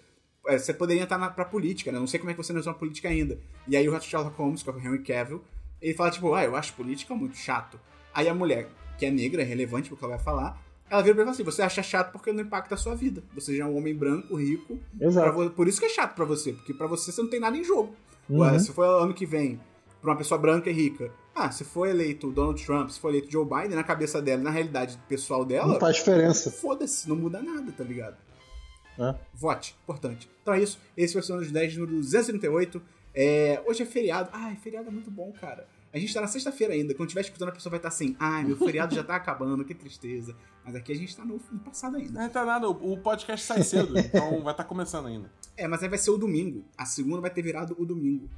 é, você poderia entrar na, pra política, né? Não sei como é que você não usa política ainda. E aí o Sherlock Holmes, que é o Henry Cavill, ele fala tipo: Ah, eu acho política muito chato. Aí a mulher, que é negra, é relevante porque ela vai falar, ela vira pra ele assim: Você acha chato porque não impacta a sua vida. Você já é um homem branco, rico. Exato. por isso que é chato pra você, porque pra você você não tem nada em jogo. Uhum. Ué, se for ano que vem, pra uma pessoa branca e rica, ah, se for eleito Donald Trump, se for eleito Joe Biden, na cabeça dela, na realidade pessoal dela, Não faz diferença. foda-se, não muda nada, tá ligado? É. Vote, importante. Então é isso, esse foi o dos 10, número 238. É, hoje é feriado. Ai, feriado é muito bom, cara. A gente tá na sexta-feira ainda. Quando estiver escutando, a pessoa vai estar assim: ai, meu feriado já tá acabando, que tristeza. Mas aqui a gente tá no, no passado ainda. Não tá nada, o podcast sai cedo, [LAUGHS] então vai estar começando ainda. É, mas aí vai ser o domingo. A segunda vai ter virado o domingo.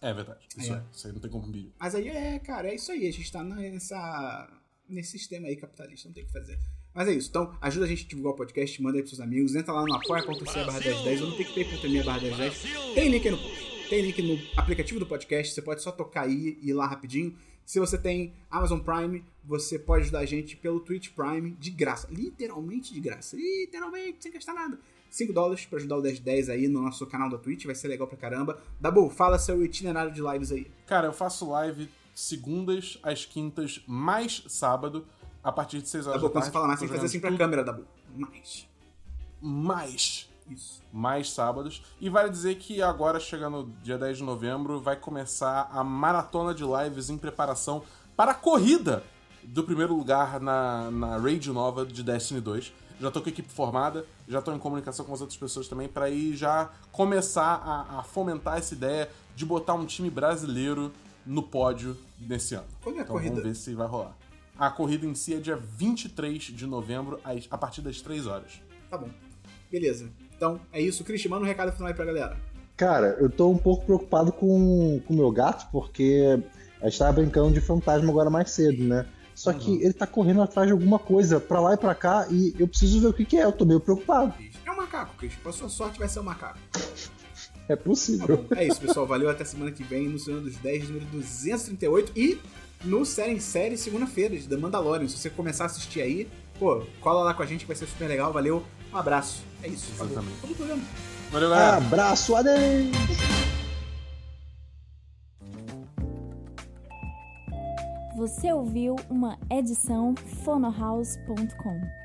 É verdade. Isso É. é. Isso aí não tem como vídeo. Mas aí é, cara, é isso aí. A gente tá nessa, nesse sistema aí capitalista, não tem o que fazer. Mas é isso. Então, ajuda a gente a divulgar o podcast, manda aí pros seus amigos. Entra lá no apoia.se barra 1010 ou no picpay.me barra 1010. Tem link aí no post. Tem link no aplicativo do podcast. Você pode só tocar aí e ir lá rapidinho. Se você tem Amazon Prime, você pode ajudar a gente pelo Twitch Prime de graça. Literalmente de graça. Literalmente, sem gastar nada. 5 dólares pra ajudar o 1010 aí no nosso canal da Twitch. Vai ser legal pra caramba. Dabu, fala seu itinerário de lives aí. Cara, eu faço live segundas às quintas, mais sábado, a partir de 6 horas Dabu, da quando tarde. você fala mais, tem que fazer assim pra tudo câmera, Dabu. Mais. Mais. Isso. mais sábados. E vale dizer que agora, chegando dia 10 de novembro, vai começar a maratona de lives em preparação para a corrida do primeiro lugar na, na Raid Nova de Destiny 2. Já tô com a equipe formada, já tô em comunicação com as outras pessoas também para ir já começar a, a fomentar essa ideia de botar um time brasileiro no pódio nesse ano. Quando é a então corrida? vamos ver se vai rolar. A corrida em si é dia 23 de novembro, a partir das 3 horas. Tá bom. Beleza. Então, é isso. Cristian, manda um recado final aí pra galera. Cara, eu tô um pouco preocupado com o meu gato, porque a gente tava brincando de fantasma agora mais cedo, né? Só que ele tá correndo atrás de alguma coisa, pra lá e pra cá, e eu preciso ver o que, que é, eu tô meio preocupado. É um macaco, Cristian. Com a sua sorte vai ser um macaco. É Tá possível. bom. É isso, pessoal. Valeu. Até semana que vem no Senhor dos 10, número 238. E no Série em Série, segunda-feira, de The Mandalorian. Se você começar a assistir aí, pô, cola lá com a gente que vai ser super legal. Valeu. Um abraço. É isso. Exatamente. Valeu, galera! Abraço, adeus! Você ouviu uma edição fonohouse.com.